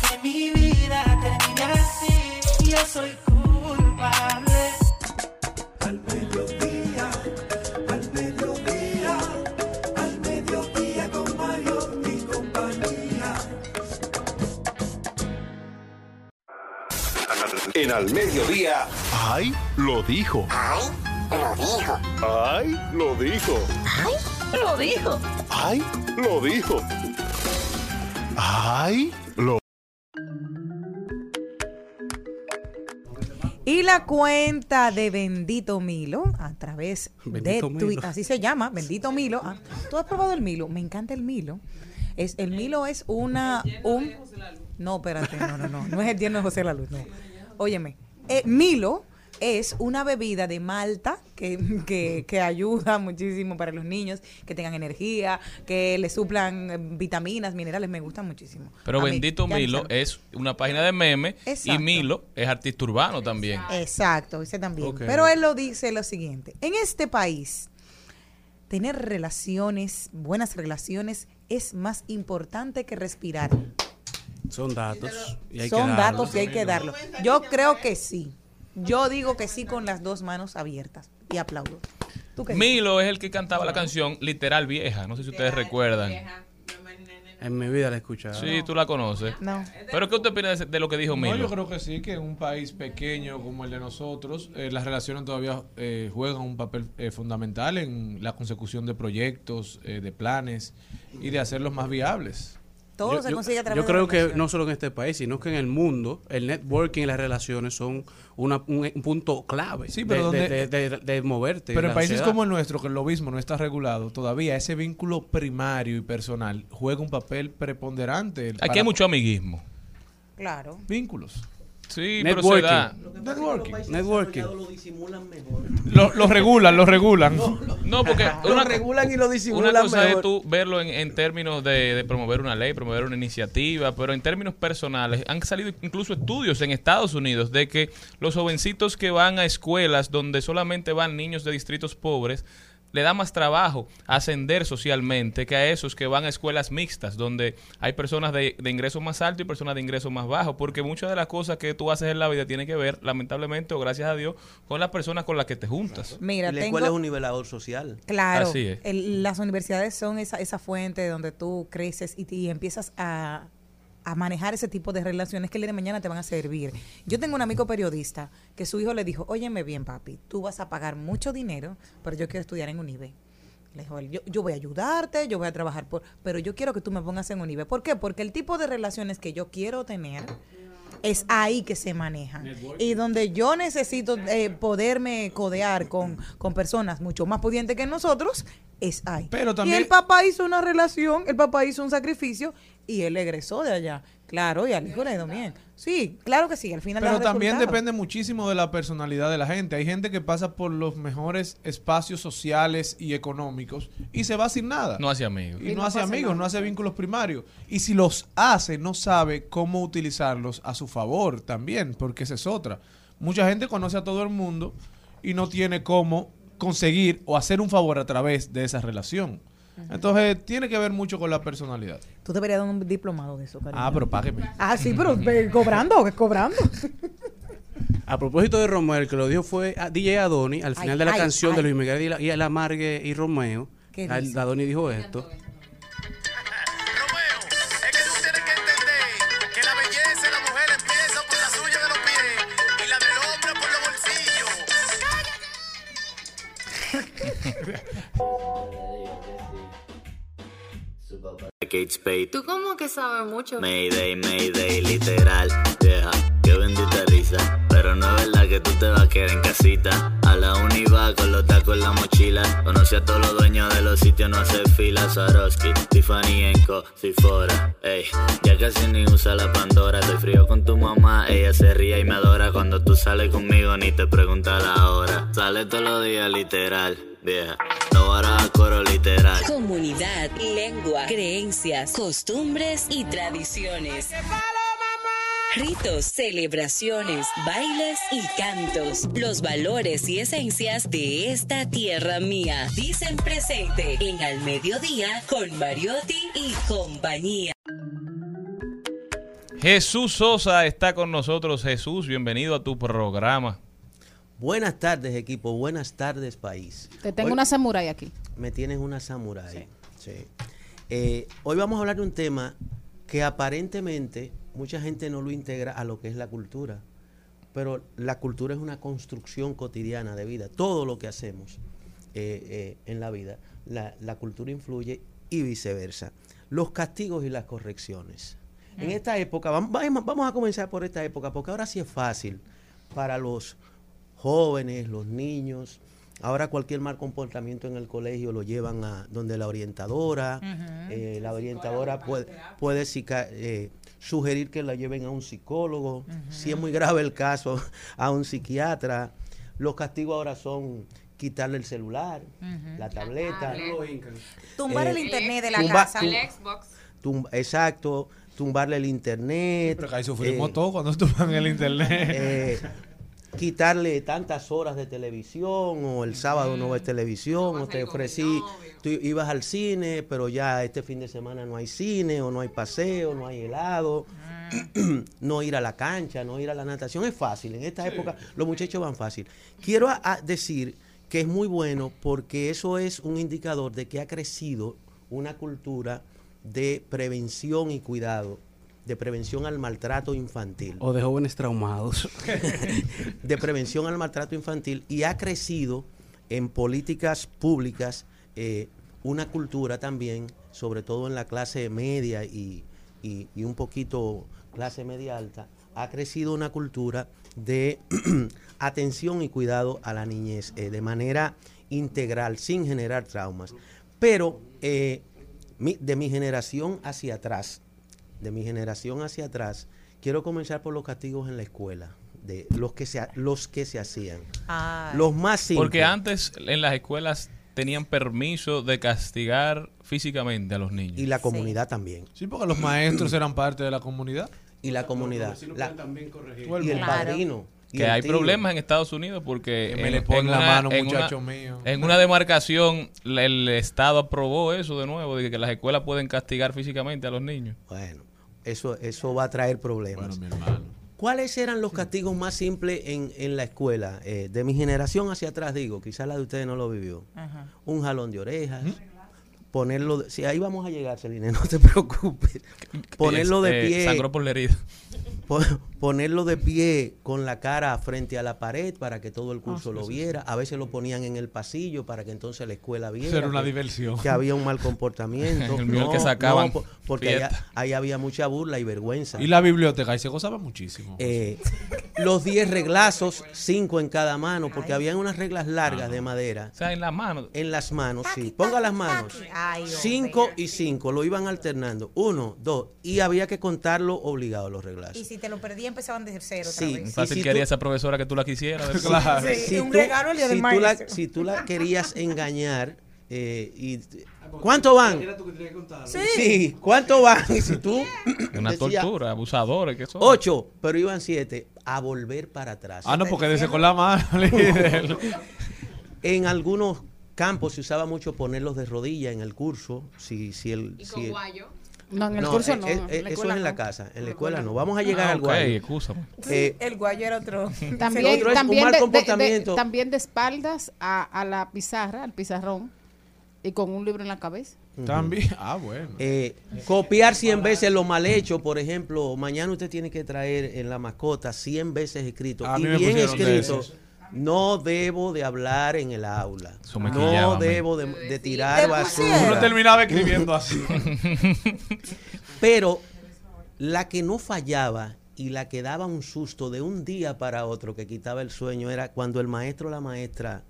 que mi vida termine así. Yo soy culpable. Al En Al Mediodía. ¡Ay! Lo dijo. Ay, lo dijo. ¡Ay! Lo dijo. Ay, lo dijo. ¡Ay! Lo dijo. ¡Ay! Lo Y la cuenta de Bendito Milo a través Bendito de. Twitter, así se llama, Bendito Milo. Ah, ¿Tú has probado el Milo? Me encanta el Milo. Es, el Milo es una... Un, no, espérate, no, no, no. No es el tierno de José La Luz, no. Óyeme, eh, Milo es una bebida de malta que, que, que ayuda muchísimo para los niños, que tengan energía, que le suplan eh, vitaminas, minerales, me gustan muchísimo. Pero A Bendito Milo es una página de memes y. Milo es artista urbano también. Exacto, ese también. Pero él lo dice lo siguiente. En este país, tener relaciones, buenas relaciones, es más importante que respirar. Son datos. Y hay que Son darlos. datos y hay que darlo. Yo creo que sí. Yo digo que sí con las dos manos abiertas. Y aplaudo. ¿Tú qué dices? Milo es el que cantaba la canción Literal Vieja. No sé si ustedes recuerdan. En mi vida la he escuchado. Sí, tú la conoces. No. Pero ¿qué usted opina de, de lo que dijo No, Milo? yo creo que sí, que en un país pequeño como el de nosotros, eh, las relaciones todavía eh, juegan un papel eh, fundamental en la consecución de proyectos, eh, de planes y de hacerlos más viables. Todo Yo- se yo- consigue a través Yo de creo que no solo en este país, sino que en el mundo, el networking y las relaciones son una- un, un punto clave Sí, pero de, donde- de- de- de moverte. Pero en países como el nuestro, que el lobismo no está regulado, todavía ese vínculo primario y personal juega un papel preponderante. Aquí hay mucho amiguismo. Claro. Vínculos. Sí, pero se da. Networking. Networking. Lo disimulan mejor. Lo, lo regulan, lo regulan. No, porque Lo una, regulan y lo disimulan una cosa mejor. es tú verlo en, en términos de, de promover una ley, promover una iniciativa, pero en términos personales han salido incluso estudios en Estados Unidos de que los jovencitos que van a escuelas donde solamente van niños de distritos pobres le da más trabajo ascender socialmente que a esos que van a escuelas mixtas, donde hay personas de, de ingreso más alto y personas de ingreso más bajo, porque muchas de las cosas que tú haces en la vida tienen que ver, lamentablemente o gracias a Dios, con las personas con las que te juntas. Mira, Y la tengo- escuela es un nivelador social. Claro, Así es. el- las universidades son esa, esa fuente donde tú creces y, y empiezas a, a manejar ese tipo de relaciones que el día de mañana te van a servir. Yo tengo un amigo periodista que su hijo le dijo, óyeme bien papi, tú vas a pagar mucho dinero, pero yo quiero estudiar en UNIBE. Le dijo, yo, yo voy a ayudarte, yo voy a trabajar, por, pero yo quiero que tú me pongas en UNIBE. ¿Por qué? Porque el tipo de relaciones que yo quiero tener es ahí que se manejan. Y donde yo necesito eh, poderme codear con, con personas mucho más pudientes que nosotros, es ahí. Pero Y también- el papá hizo una relación, el papá hizo un sacrificio y él egresó de allá. Claro, y al hijo le ha ido bien. Sí, claro que sí, al final Pero también depende muchísimo de la personalidad de la gente. Hay gente que pasa por los mejores espacios sociales y económicos y se va sin nada. No hace amigos. Y, Y no, no hace amigos, nada. no hace vínculos primarios. Y si los hace, no sabe cómo utilizarlos a su favor también, porque esa es otra. Mucha gente conoce a todo el mundo y no tiene cómo conseguir o hacer un favor a través de esa relación. Entonces, tiene que ver mucho con la personalidad. Tú deberías dar un diplomado de eso, cariño. Ah, pero págueme. Ah, sí, pero ve, cobrando, cobrando. A propósito de Romeo, el que lo dijo fue a DJ Adoni al final Ay, de la ay, canción ay. de Luis Miguel y, la, y el Amargue y Romeo. Adoni dijo esto. Kate Spade. Tú como que sabes mucho. Mayday, Mayday, literal. Deja, qué bendita risa. Pero no es verdad que tú te vas a quedar en casita. A la uni va con los tacos en la mochila. Conoce a todos los dueños de los sitios, no hace fila. Swarovski, Tiffany Enco, Sephora. Ey, ya casi ni usa la Pandora. Estoy frío con tu mamá, ella se ríe y me adora. Cuando tú sales conmigo ni te pregunta la hora. Sale todos los días, literal. Vieja, no hará coro literal. Comunidad, lengua, creencias, costumbres y tradiciones. Ritos, celebraciones, bailes y cantos. Los valores y esencias de esta tierra mía. Dicen presente en Al Mediodía con Mariotti y compañía. Jesús Sosa está con nosotros. Jesús, bienvenido a tu programa. Buenas tardes, equipo. Buenas tardes, país. Te tengo Hoy una samurai aquí. Me tienes una samurai. Sí. Eh, hoy vamos a hablar de un tema que aparentemente mucha gente no lo integra a lo que es la cultura. Pero la cultura es una construcción cotidiana de vida. Todo lo que hacemos eh, eh, en la vida, la, la cultura influye y viceversa. Los castigos y las correcciones. En esta época, vam- vamos, vamos a comenzar por esta época, porque ahora sí es fácil para los jóvenes, los niños. Ahora cualquier mal comportamiento en el colegio lo llevan a donde la orientadora. Eh, la orientadora puede, eh, sugerir que la lleven a un psicólogo. Si es muy grave el caso, a un psiquiatra. Los castigos ahora son quitarle el celular, la tableta. Tumbar Eh, el internet de la tumba- casa. tum- tum- exacto, tumbarle el internet. Pero que ahí sufrimos eh, todos cuando tumban el internet. eh, quitarle tantas horas de televisión o el sábado no ves televisión o te ofrecí, tú ibas al cine, pero ya este fin de semana no hay cine o no hay paseo, no hay helado, no ir a la cancha, no ir a la natación, es fácil, en esta época los muchachos van fácil. Quiero a- a decir que es muy bueno porque eso es un indicador de que ha crecido una cultura de prevención y cuidado, de prevención al maltrato infantil. O de jóvenes traumados. de prevención al maltrato infantil y ha crecido en políticas públicas eh, una cultura también, sobre todo en la clase media y, y- y un poquito clase media alta, ha crecido una cultura de atención y cuidado a la niñez eh, de manera integral, sin generar traumas. Pero eh, mi- de mi generación hacia atrás, de mi generación hacia atrás, quiero comenzar por los castigos en la escuela, de los que se, los que se hacían. Ay. Los más simples. Porque antes en las escuelas tenían permiso de castigar físicamente a los niños. Y la comunidad también. Sí, porque los maestros eran parte de la comunidad. Y la comunidad. La- y el padrino. y que el hay tío. problemas en Estados Unidos porque Que me le pon la mano, muchacho mío. en una demarcación el Estado aprobó eso de nuevo, de que las escuelas pueden castigar físicamente a los niños. Bueno, eso, eso va a traer problemas. ¿Cuáles eran los castigos más simples en, en la escuela? Eh, de mi generación hacia atrás, digo, quizás la de ustedes no lo vivió. Ajá. Un jalón de orejas. Ponerlo, de- si ahí vamos a llegar, Celine, no te preocupes. Ponerlo de Eh, pie. sangró por la herida. Po- ponerlo de pie con la cara frente a la pared para que todo el curso Ah, sí, lo sí, viera. A veces lo ponían en el pasillo para que entonces la escuela viera. Eso era una que- diversión. Que había un mal comportamiento. El No, que sacaban no, po- porque allá, ahí había mucha burla y vergüenza. Y la biblioteca, ahí se gozaba muchísimo. Eh, los 10 reglazos, 5 en cada mano, porque habían unas reglas largas de madera. O sea, en las manos. En las manos, sí. Ponga las manos. Ay, hombre. 5 y 5, lo iban alternando. 1, 2, y había que contarlo obligado los reglazos. Y si te lo perdí, empezaban desde cero otra Sí. vez. Fácil si quería tú- esa profesora que tú la quisieras. Claro. Sí, un regalo el día del si, tú la, maestro. si tú la querías engañar, eh, y, ¿cuánto van? Sí, ¿cuánto van? Y si tú Una tortura, abusadores que son. 8, pero iban 7, a volver para atrás. Ah, no, porque desde con la mano, líder. En algunos campos se usaba mucho ponerlos de rodilla en el curso. Si, si el, si- No, en el No, curso eh, no. eh, en la eso es en la casa. En la escuela no. Vamos a llegar Ah, al ok, guayo. Eh, El guayo era otro. También, otro es un también, mal de, de- de- comportamiento. también de espaldas a, a la pizarra, al pizarrón, y con un libro en la cabeza. También. Ah, bueno. Eh, copiar 100 veces lo mal hecho, por ejemplo, mañana usted tiene que traer en la mascota 100 veces escrito A y bien escrito. No debo de hablar en el aula. No debo de, de tirar Te Uno basura. terminaba escribiendo así. Pero la que no fallaba y la que daba un susto de un día para otro que quitaba el sueño era cuando el maestro o la maestra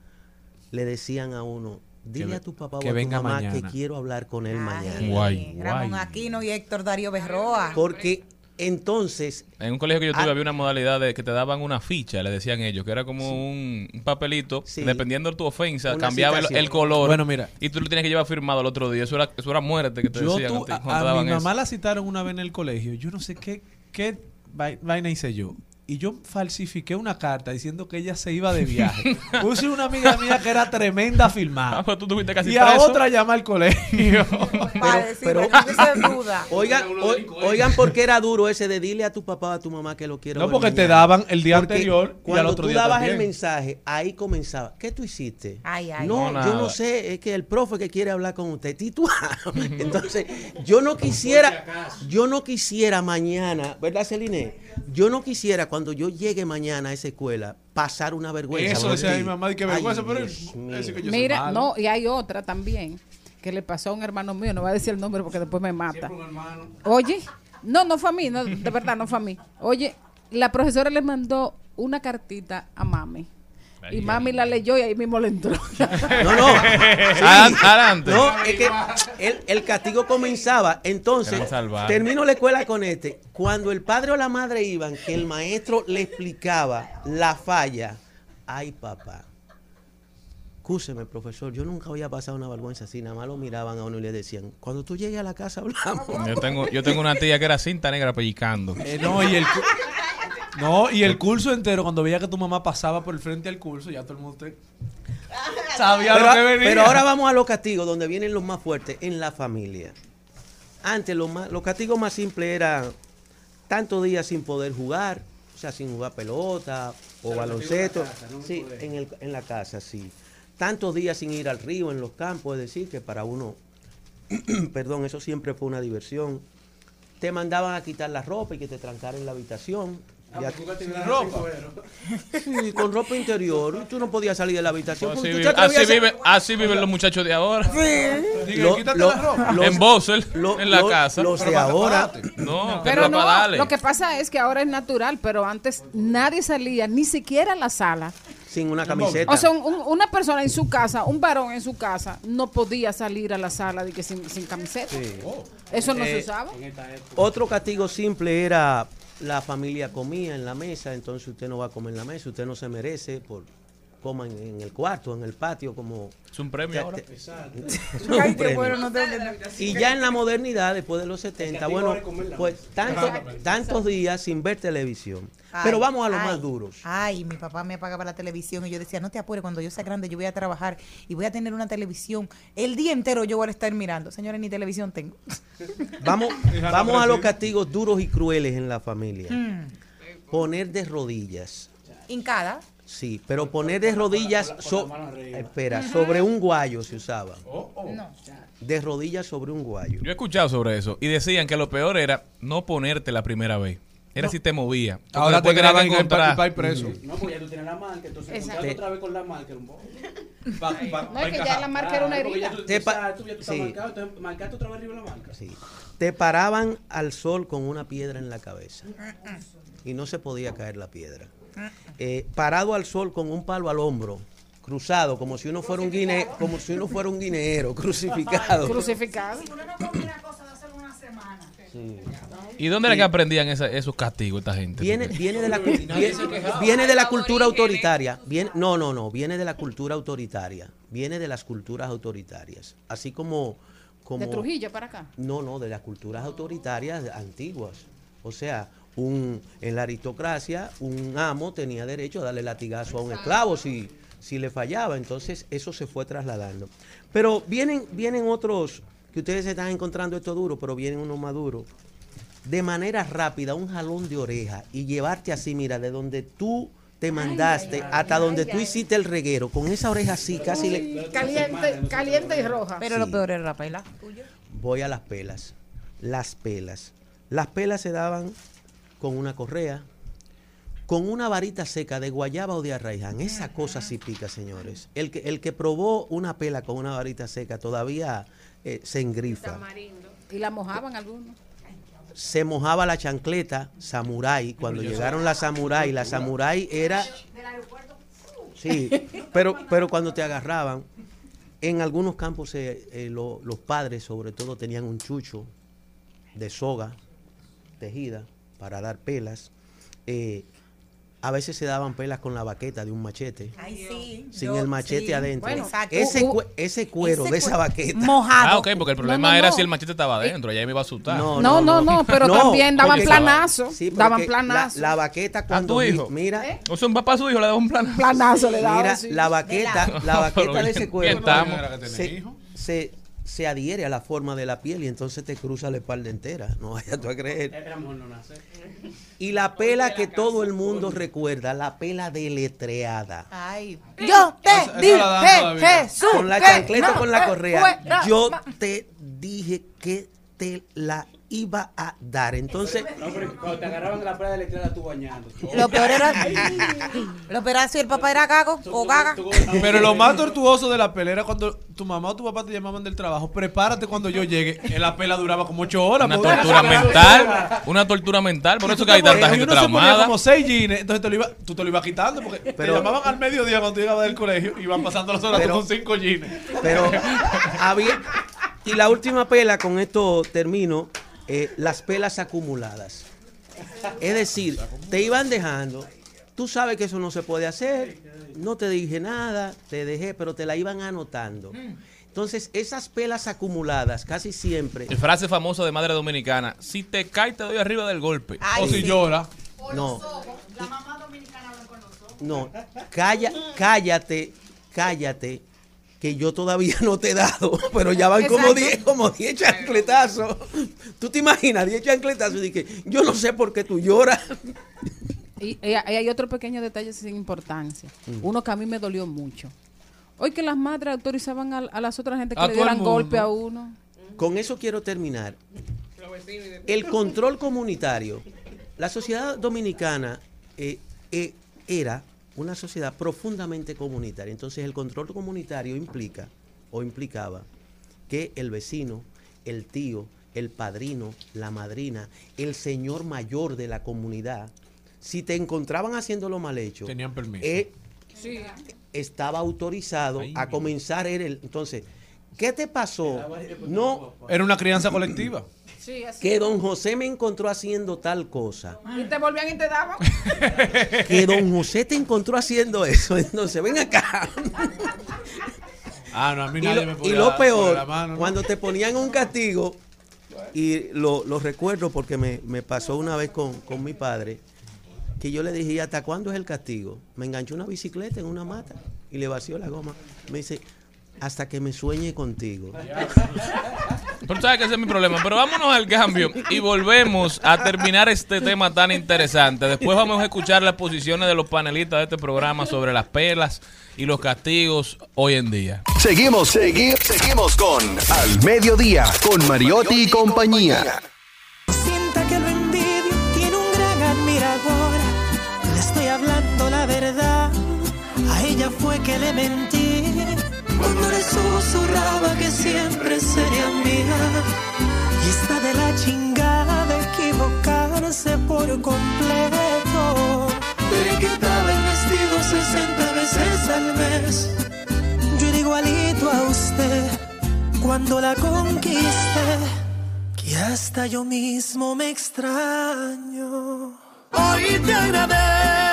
le decían a uno, dile a tu papá o que a tu venga mamá que mañana". quiero hablar con él mañana. Ay, Guay, Ramón guay. Aquino y Héctor Darío Berroa. Porque entonces En un colegio que yo tuve Ah. había una modalidad de que te daban una ficha, le decían ellos, que era como un, un papelito, Sí. dependiendo de tu ofensa, cambiaba el, color. Bueno, mira. Y tú lo tienes que llevar firmado el otro día. Eso era, eso era muerte que te Yo decían tu- a ti a, mi eso. mamá la citaron una vez en el colegio. Yo no sé qué, qué vai- vaina hice yo. Y yo falsifiqué una carta diciendo que ella se iba de viaje. Puse una amiga mía que era tremenda a filmar. Ah, pues tú tuviste casi y a preso. otra llama al colegio. Pero- duda. Oigan, o- oigan por qué era duro ese de dile a tu papá o a tu mamá que lo quiero No, ver porque te daban el día Porque anterior y al otro tú día dabas también. el mensaje, ahí comenzaba. ¿Qué tú hiciste? Ay, ay, no, No, yo no sé, es que el profe que quiere hablar con usted. Entonces, yo no quisiera, yo no quisiera mañana, ¿verdad, Celine? Yo no quisiera cuando yo llegue mañana a esa escuela pasar una vergüenza. Eso decía mi mamá, Ay, vergüenza, pero ese que yo Mira, no, y hay otra también que le pasó a un hermano mío, no voy a decir el nombre porque después me mata. Oye, no, no fue a mí, no, de verdad no fue a mí. Oye, la profesora le mandó una cartita a mami. Y mami la leyó y ahí mismo le entró. No, no. Sí. Adelante. No, es que el, el castigo comenzaba. Entonces, termino la escuela con este. Cuando el padre o la madre iban, que el maestro le explicaba la falla. Ay, papá. Escúcheme, profesor, yo nunca había pasado una vergüenza así. Nada más lo miraban a uno y le decían, cuando tú llegues a la casa hablamos. Yo tengo, yo tengo una tía que era cinta negra pellicando. Eh, no, y el, no, y el curso entero, cuando veía que tu mamá pasaba por el frente al curso, ya todo el mundo te- sabía Pero, lo que venía. pero ahora vamos a los castigos, donde vienen los más fuertes, en la familia. Antes los, más- los castigos más simples eran tantos días sin poder jugar, o sea, sin jugar pelota o baloncesto. Sí, en, el- en la casa, sí. Tantos días sin ir al río, en los campos, es decir, que para uno perdón, eso siempre fue una diversión. Te mandaban a quitar la ropa y que te trancaran en la habitación. Ah, Ya- pues ropa. Sí, con ropa interior. y Tú no podías salir de la habitación. Así, vive- atrevías así a- vive- así viven los muchachos de ahora. Lo- lo- en Bosel, lo- en la lo- casa. los de ahora. No, Pero no, darle. lo que pasa es que ahora es natural, pero antes nadie salía ni siquiera a la sala. Sin una camiseta. O sea, un- un- una persona en su casa, un varón en su casa, no podía salir a la sala de que sin, sin camiseta. Sí. Eso no se Eh, usaba. Otro castigo simple era la familia comía en la mesa, entonces usted no va a comer en la mesa, usted no se merece por coma en, el cuarto, en el patio, como es un premio ahora. Un premio. bueno, no que- Y ya en la modernidad, después de los 70, castigo bueno, pues tanto- tantos días sin ver televisión. Ay, Pero vamos a los ay, más duros. Ay, mi papá me apagaba la televisión y yo decía, no te apures, cuando yo sea grande yo voy a trabajar y voy a tener una televisión. El día entero yo voy a estar mirando. Señores, ni televisión tengo. Vamos, vamos a los castigos duros y crueles en la familia. Mm. Poner de rodillas. Hincada. Sí, pero poner de rodillas so- espera, sobre un guayo se usaba. No. De rodillas sobre un guayo. Yo he escuchado sobre eso y decían que lo peor era no ponerte la primera vez. Era si te movía. Porque Ahora después te graban en el pa- preso. No, porque ya tú tienes la marca, entonces otra vez con la marca un poco. No, es que ya la marca era una herida. Te pa- Exacto, ya tú estás sí. marcado, entonces marcaste otra vez arriba la marca. Sí. Te paraban al sol con una piedra en la cabeza y no se podía caer la piedra. Eh, parado al sol con un palo al hombro, cruzado, como si uno fuera un guine, como si uno fuera un guineero, crucificado. Crucificado. Sí. ¿Y dónde era que aprendían esa- esos castigos esta gente? Viene, viene de la viene de la cultura autoritaria. Viene, no, no, no. Viene de la cultura autoritaria. Viene de las culturas autoritarias. Así como, como De Trujillo para acá. no, no, de las culturas autoritarias antiguas. O sea, un, en la aristocracia, un amo tenía derecho a darle latigazo a un esclavo si, si le fallaba. Entonces, eso se fue trasladando. Pero vienen, vienen otros, que ustedes se están encontrando esto duro, pero vienen unos más duros. De manera rápida, un jalón de oreja y llevarte así, mira, de donde tú te mandaste hasta donde tú hiciste el reguero, con esa oreja así, casi le... Caliente, caliente y roja. Pero Sí. lo peor era la pela. voy a las pelas. Las pelas. Las pelas se daban con una correa, con una varita seca de guayaba o de arraiján. Esa cosa sí pica, señores. El que, el que probó una pela con una varita seca todavía eh, se engrifa. Y la mojaban algunos. Se mojaba la chancleta samurái. Cuando llegaron las samurái, la samurái era... Sí, pero, pero cuando te agarraban, en algunos campos eh, eh, lo- los padres sobre todo tenían un chucho de soga tejida para dar pelas. Eh, a veces se daban pelas con la baqueta de un machete. Ay, sí. Sin Yo- el machete sí. adentro. Bueno, exacto. ese, cue- ese cuero ese de esa baqueta. Ah, ok, porque el problema No, no, era no. si el machete estaba adentro. Ya me iba a asustar. No, no, no, pero también daban porque- planazo, Sí, daban planazo. La, la baqueta cuando... tu hijo? Mira, O sea, un papá a su hijo le daba un plan. Planazo le daban. Mira, sí. la baqueta, De la No, baqueta de ese cuero se, se, se adhiere a la forma de la piel y entonces te cruza la espalda entera. No vayas tú a creer. Nacer. Y la pela que todo el mundo recuerda, la pela deletreada. Ay, yo te dije. Jesús. Con la chancleta con la correa. Yo te dije que te la iba a dar. Entonces, No, pero cuando te agarraban en la playa electricidad tú bañando. Lo peor era. Lo peor era si el papá era gago o gaga. Pero lo más tortuoso de la pelea era cuando tu mamá o tu papá te llamaban del trabajo. Prepárate cuando yo llegue. En la pela duraba como ocho horas. Una tortura mental. Una tortura mental. Por eso que hay tanta gente traumada. como seis jeans, entonces te lo iba, tú te lo ibas quitando porque Pero- te llamaban al mediodía cuando tú llegabas del colegio y iban pasando las horas con cinco jeans. pero había. Y la última pela, con esto termino, eh, las pelas acumuladas. Es decir, te iban dejando. Tú sabes que eso no se puede hacer. No te dije nada, te dejé, pero te la iban anotando. Entonces, esas pelas acumuladas casi siempre. El frase famosa de madre dominicana: Si te caes, te doy arriba del golpe. Ay, o si sí. llora. No. No, calla, cállate, cállate, que yo todavía no te he dado, pero ya van como Exacto. 10 como 10 chancletazos. ¿Tú te imaginas 10 chancletazos? Y dije, yo no sé por qué tú lloras. Y, y hay otro pequeño detalle sin importancia. Mm. Uno que a mí me dolió mucho. Hoy que las madres autorizaban a, a las otras gente que A le dieran golpe a uno. con eso quiero terminar. El control comunitario. La sociedad dominicana eh, eh, era una sociedad profundamente comunitaria. Entonces el control comunitario implica o implicaba que el vecino, el tío, el padrino, la madrina, el señor mayor de la comunidad, si te encontraban haciéndolo mal hecho, Tenían permiso. eh, estaba autorizado a comenzar el... Entonces, ¿qué te pasó? No, Era una crianza colectiva. Sí, así. que don José me encontró haciendo tal cosa. Y te volvían y te daban. Que don José te encontró haciendo eso. Entonces, ven acá. Ah, no, a mí Y nadie lo, me y podía lo dar peor, sobre la mano, ¿no? cuando te ponían un castigo, y lo, lo recuerdo porque me, me pasó una vez con, con mi padre, que yo le dije, "¿Y ¿hasta cuándo es el castigo? Me enganchó una bicicleta en una mata y le vació la goma. Me dice, hasta que me sueñe contigo. Pero tú sabes que ese es mi problema. Pero vámonos al cambio y volvemos a terminar este tema tan interesante. Después vamos a escuchar las posiciones de los panelistas de este programa sobre las pelas y los castigos hoy en día. Seguimos, segui- seguimos con Al Mediodía, con Mariotti y compañía. Sienta que lo envidio, tiene un gran admirador. Le estoy hablando la verdad. A ella fue que le mentí. Cuando le susurraba que siempre sería mía. Y está de la chingada de equivocarse por completo. Le quitaba el vestido 60 veces al mes. Yo era igualito a usted cuando la conquisté que hasta yo mismo me extraño. Hoy te agradezco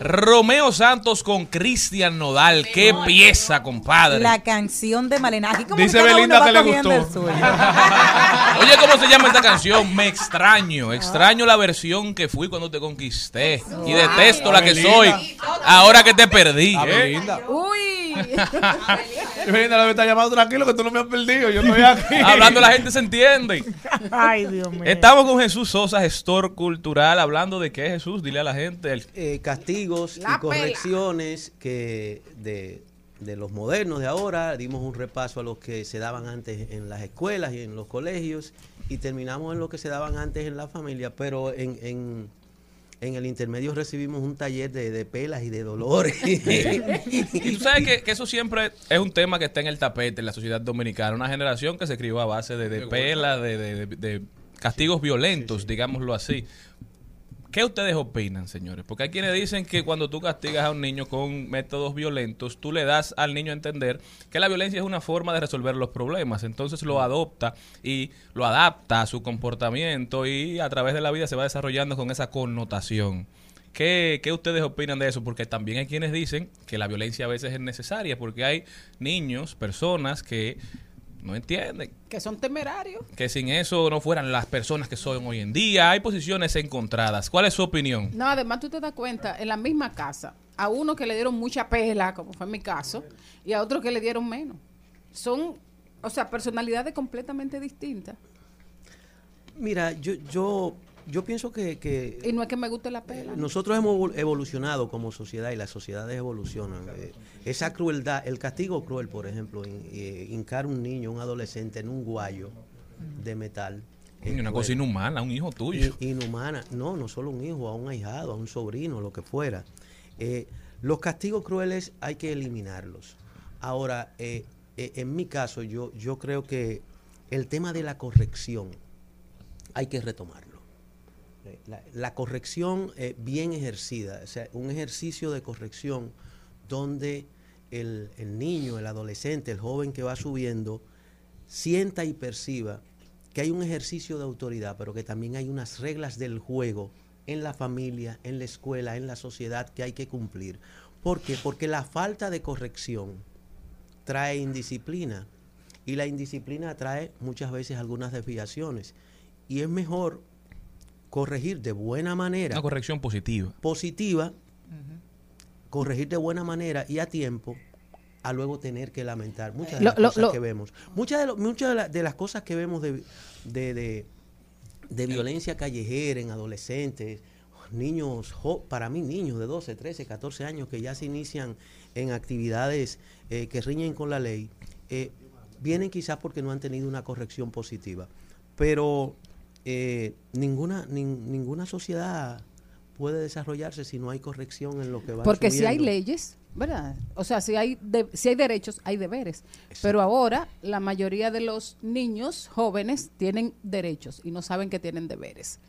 Romeo Santos con Cristian Nodal. Qué pieza, compadre. La canción de Malena. Aquí como Dice Belinda que le gustó. Oye, ¿cómo se llama esta canción? Me extraño. Extraño la versión que fui cuando te conquisté. Y detesto la que soy ahora que te perdí. ¿eh? Belinda. Uy. Y Belinda la me está llamando tranquilo que tú no me has perdido. Yo estoy aquí. Hablando la gente se entiende. Ay, Dios mío. Estamos con Jesús Sosa, gestor cultural, hablando de qué es Jesús. Dile a la gente. el- Eh, castigos La y correcciones que de, de los modernos de ahora, dimos un repaso a los que se daban antes en las escuelas y en los colegios y terminamos en lo que se daban antes en la familia, pero en, en, en el intermedio recibimos un taller de, de pelas y de dolores. Y tú sabes que, que eso siempre es un tema que está en el tapete en la sociedad dominicana. Una generación que se crió a base de, de pela, de, de- de- de castigos violentos, digámoslo así. ¿Qué ustedes opinan, señores? Porque hay quienes dicen que cuando tú castigas a un niño con métodos violentos, tú le das al niño a entender que la violencia es una forma de resolver los problemas. Entonces lo adopta y lo adapta a su comportamiento y a través de la vida se va desarrollando con esa connotación. ¿Qué, qué ustedes opinan de eso? Porque también hay quienes dicen que la violencia a veces es necesaria porque hay niños, personas que no entienden Que son temerarios. que sin eso no fueran las personas que son hoy en día. Hay posiciones encontradas. ¿Cuál es su opinión? No, además tú te das cuenta, en la misma casa, a uno que le dieron mucha pela, como fue mi caso, y a otro que le dieron menos. Son, o sea, personalidades completamente distintas. Mira, yo, yo, yo pienso que, que Y no es que me guste la pela. ¿no? Nosotros hemos evol- evolucionado como sociedad y las sociedades evolucionan. Eh, esa crueldad, el castigo cruel, por ejemplo, in- eh, hincar un niño, un adolescente en un guayo de metal. es Una cruel. cosa inhumana, un hijo tuyo. In- inhumana. No, no solo un hijo, a un ahijado, a un sobrino, lo que fuera. Eh, los castigos crueles hay que eliminarlos. Ahora, eh, eh, en mi caso, yo, yo creo que el tema de la corrección hay que retomarlo. Eh, La, corrección eh, bien ejercida, o sea, un ejercicio de corrección donde el, el niño, el adolescente, el joven que va subiendo, sienta y perciba que hay un ejercicio de autoridad, pero que también hay unas reglas del juego en la familia, en la escuela, en la sociedad que hay que cumplir. ¿Por qué? Porque la falta de corrección trae indisciplina y la indisciplina trae muchas veces algunas desviaciones. Y es mejor corregir de buena manera. Una corrección positiva. Positiva, corregir de buena manera y a tiempo, a luego tener que lamentar muchas de las lo- cosas lo- que vemos. Muchas de, lo- muchas de, la- de las cosas que vemos de, de, de- de violencia callejera en adolescentes niños, jo- para mí niños de 12, 13, 14 años que ya se inician en actividades eh, que riñen con la ley, eh, vienen quizás porque no han tenido una corrección positiva. Pero eh, ninguna, nin- ninguna sociedad puede desarrollarse si no hay corrección en lo que va Porque si hay leyes, ¿verdad? O sea, si hay, de- si hay derechos, hay deberes. Pero ahora la mayoría de los niños jóvenes tienen derechos y no saben que tienen deberes.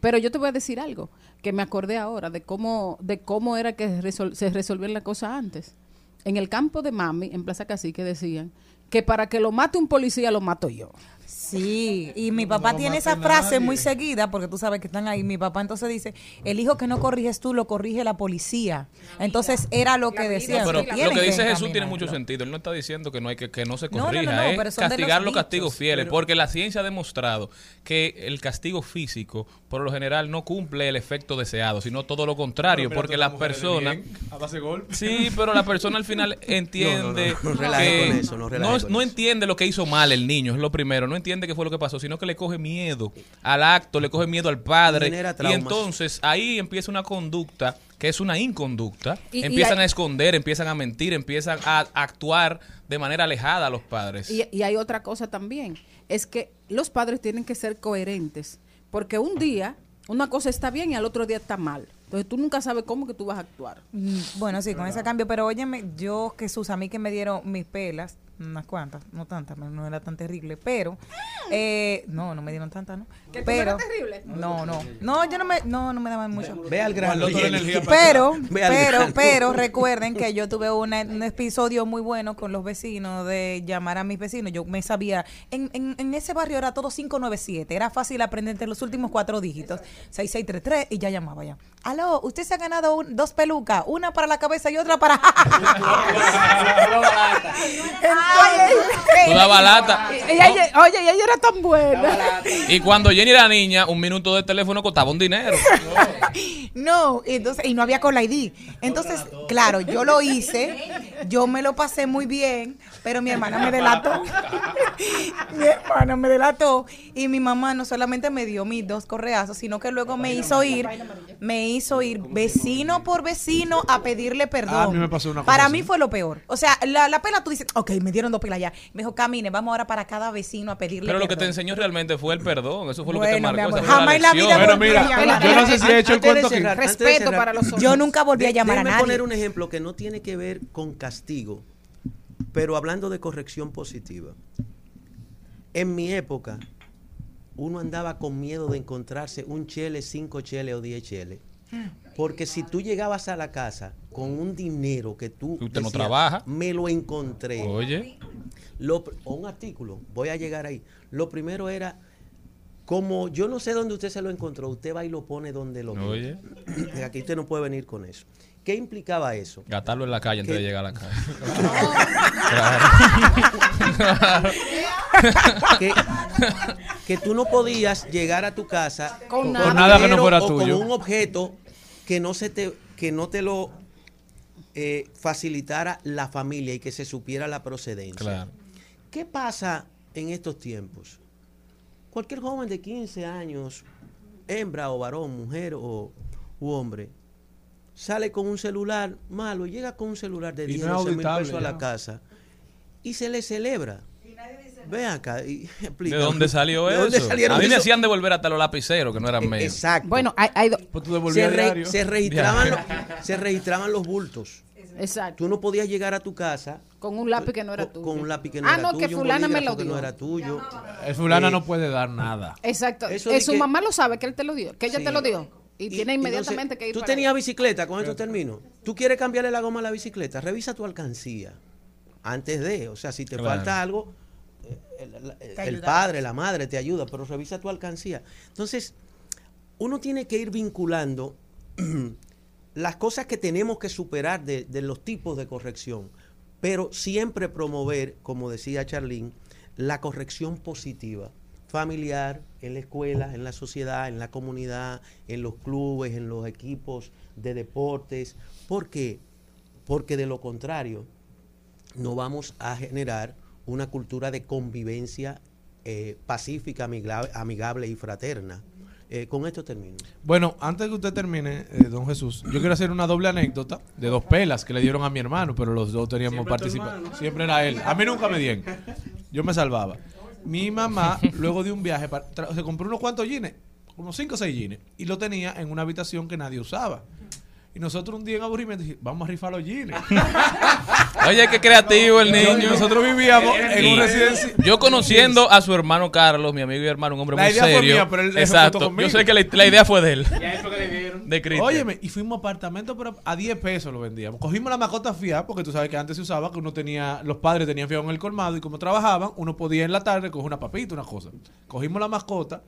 Pero yo te voy a decir algo que me acordé ahora de cómo, de cómo era que resol- se resolvían las cosas antes. En el campo de Mami, en Plaza Cacique, decían que para que lo mate un policía, lo mato yo. Sí, y mi papá tiene esa frase muy seguida, porque tú sabes que están ahí. Mi papá entonces dice, el hijo que no corriges tú, lo corrige la policía. Entonces era lo que decía. Pero lo que dice Jesús tiene mucho sentido. Él no está diciendo que no hay que, que no se No, no, no, corrija, no, es pero de castigar los los castigos dichos, fieles, pero- porque la ciencia ha demostrado que el castigo físico, por lo general, no cumple el efecto deseado, sino todo lo contrario, Pero porque las personas... bien, a base de golpe. Sí, pero la persona al final entiende No, que eso, no entiende lo que hizo mal el niño, es lo primero, no entiende qué fue lo que pasó, sino que le coge miedo al acto, le coge miedo al padre y entonces ahí empieza una conducta que es una inconducta, Y- y empiezan hay- a esconder, empiezan a mentir, empiezan a actuar de manera alejada a los padres. Y, y hay otra cosa también, es que los padres tienen que ser coherentes, porque un día una cosa está bien y al otro día está mal. Entonces tú nunca sabes cómo que tú vas a actuar. Mm, Bueno, sí, con ese cambio, pero óyeme, yo, Jesús, a mí que me dieron mis pelas, unas cuantas, no tantas, no era tan terrible, pero, eh, no, no me dieron tantas, ¿no? ¿Que pero, terrible? No, no, no, yo no me, no, no me daban mucho. Ve al grano. Pero, pero, grano. pero recuerden que yo tuve una- un episodio muy bueno con los vecinos de llamar a mis vecinos. Yo me sabía, en, en, en ese barrio era todo 597, era fácil aprender entre los últimos cuatro dígitos, 6633 y ya llamaba ya. Aló, usted se ha ganado un- dos pelucas, una para la cabeza y otra para... Tú dabas lata. Ella- ella- oye, y ella era tan buena. Y cuando Jenny era niña, un minuto de teléfono costaba un dinero. No, y entonces, y no había la ID. Entonces, claro, yo lo hice, yo me lo pasé muy bien, pero mi hermana me delató. mi hermana me delató y mi mamá no solamente me dio mis dos correazos, sino que luego me hizo ir, me hizo ir vecino por vecino a pedirle perdón. Ah, a mí me pasó una cosa Para así. mí fue lo peor. O sea, la, la pela tú dices, ok, me dieron dos pelas ya. Me dijo, camine, vamos ahora para cada vecino a pedirle Pero lo que te perdón. enseñó realmente fue el perdón. Eso fue lo que te Bueno, mi marcó. amor, esa jamás en la vida Bueno, mira, a yo no sé si he hecho el Antes de cuento aquí. Respeto cerrar, para los hombres. Yo nunca volví a llamar a nadie. poner un ejemplo que no tiene que ver con castigo, pero hablando de corrección positiva. En mi época, uno andaba con miedo de encontrarse un chele, cinco cheles o diez cheles. Porque si tú llegabas a la casa con un dinero que tú... Usted no decías, trabaja. Me lo encontré. Oye, Lo o un artículo, voy a llegar ahí. Lo primero era, como yo no sé dónde usted se lo encontró, usted va y lo pone donde lo oye. Aquí usted no puede venir con eso. ¿Qué implicaba eso? Gastarlo en la calle antes de llegar a la calle. que, que tú no podías llegar a tu casa Con nada. nada que no dinero fuera o tuyo. con un objeto que no se te que no te lo eh, facilitara la familia y que se supiera la procedencia. Claro. ¿Qué pasa en estos tiempos? Cualquier joven de 15 años, hembra o varón, mujer o u hombre, sale con un celular malo, llega con un celular de Y 10, no es 12 mil pesos a la casa y se le celebra. Ve acá y ¿De explícame. dónde salió ¿De eso? dónde salieron a mí me hacían devolver hasta los lapiceros, que no eran míos. Exacto. Bueno, hay, hay Pues tú se, re- registraban los, se registraban los bultos. exacto. Tú no podías llegar a tu casa Con un lápiz que no era tuyo. con un lápiz que no ah, era no, tuyo, que un fulana me lo que dio. no era tuyo. El fulana Eh, no puede dar nada. Exacto. Eso Eh, de su que- mamá lo sabe que él te lo dio, que ella Sí. te lo dio. Y, tiene inmediatamente entonces, que ir Tú para tenías bicicleta, con esto termino. Tú quieres cambiarle la goma a la bicicleta, revisa tu alcancía antes de, o sea, si te Claro. falta algo, eh, el, el- el ayuda. padre, la madre te ayuda, pero revisa tu alcancía. Entonces, uno tiene que ir vinculando las cosas que tenemos que superar de, de los tipos de corrección, pero siempre promover, como decía Charlene, la corrección positiva, familiar, en la escuela, en la sociedad, en la comunidad, en los clubes, en los equipos de deportes. ¿Por qué? Porque de lo contrario, no vamos a generar una cultura de convivencia eh, pacífica, amigable, amigable y fraterna. Eh, con esto termino. Bueno, antes que usted termine, eh, don Jesús, yo quiero hacer una doble anécdota de dos pelas que le dieron a mi hermano, pero los dos teníamos hermano. Siempre era él. A mí nunca me dieron. Yo me salvaba. Mi mamá, luego de un viaje, pa- tra- se compró unos cuantos jeans, unos 5 o 6 jeans, y lo tenía en una habitación que nadie usaba. Y nosotros un día en aburrimiento dijimos, vamos a rifar los jeans. Oye, qué creativo el niño. Nosotros vivíamos en Y un residencia. Yo conociendo a su hermano Carlos, mi amigo y hermano, un hombre La muy idea fue serio. mía, pero él- Exacto. conmigo. Yo sé que la, la idea fue de él. De Cristian. Óyeme, y fuimos a apartamento, pero a 10 pesos lo vendíamos. Cogimos la mascota fiada, porque tú sabes que antes se usaba que uno tenía, los padres tenían fiado en el colmado y como trabajaban, uno podía en la tarde coger una papita, una cosa. Cogimos la mascota,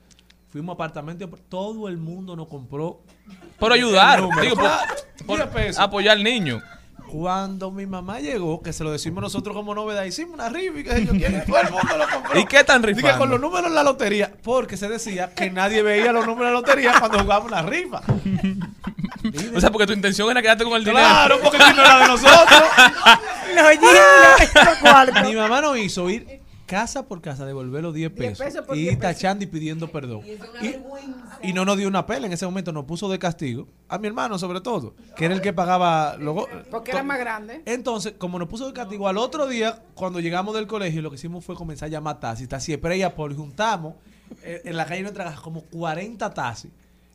fuimos a apartamento, todo el mundo nos compró. Por ayudar, digo, por- por 10 pesos. apoyar al niño. Cuando mi mamá llegó, que se lo decimos nosotros como novedad, hicimos una rifa y que yo todo el mundo lo compró. ¿Y qué tan Dije, rifando? con los números en la lotería, porque se decía que nadie veía los números en la lotería cuando jugábamos la rifa. O sea, porque tu intención era quedarte con el dinero. Claro, porque el dinero era de nosotros. cuartos. Mi mamá nos hizo ir casa por casa, devolver los 10 pesos. pesos por y 10 pesos. tachando y pidiendo perdón. Y, y no nos dio una pela en ese momento, nos puso de castigo. A mi hermano, sobre todo, que era el que pagaba. Luego, Porque era más grande. entonces, como nos puso de castigo, al otro día, cuando llegamos del colegio, lo que hicimos fue comenzar a llamar taxis, taxi Apolo, y juntamos eh, en la calle de nuestra casa como 40 taxis.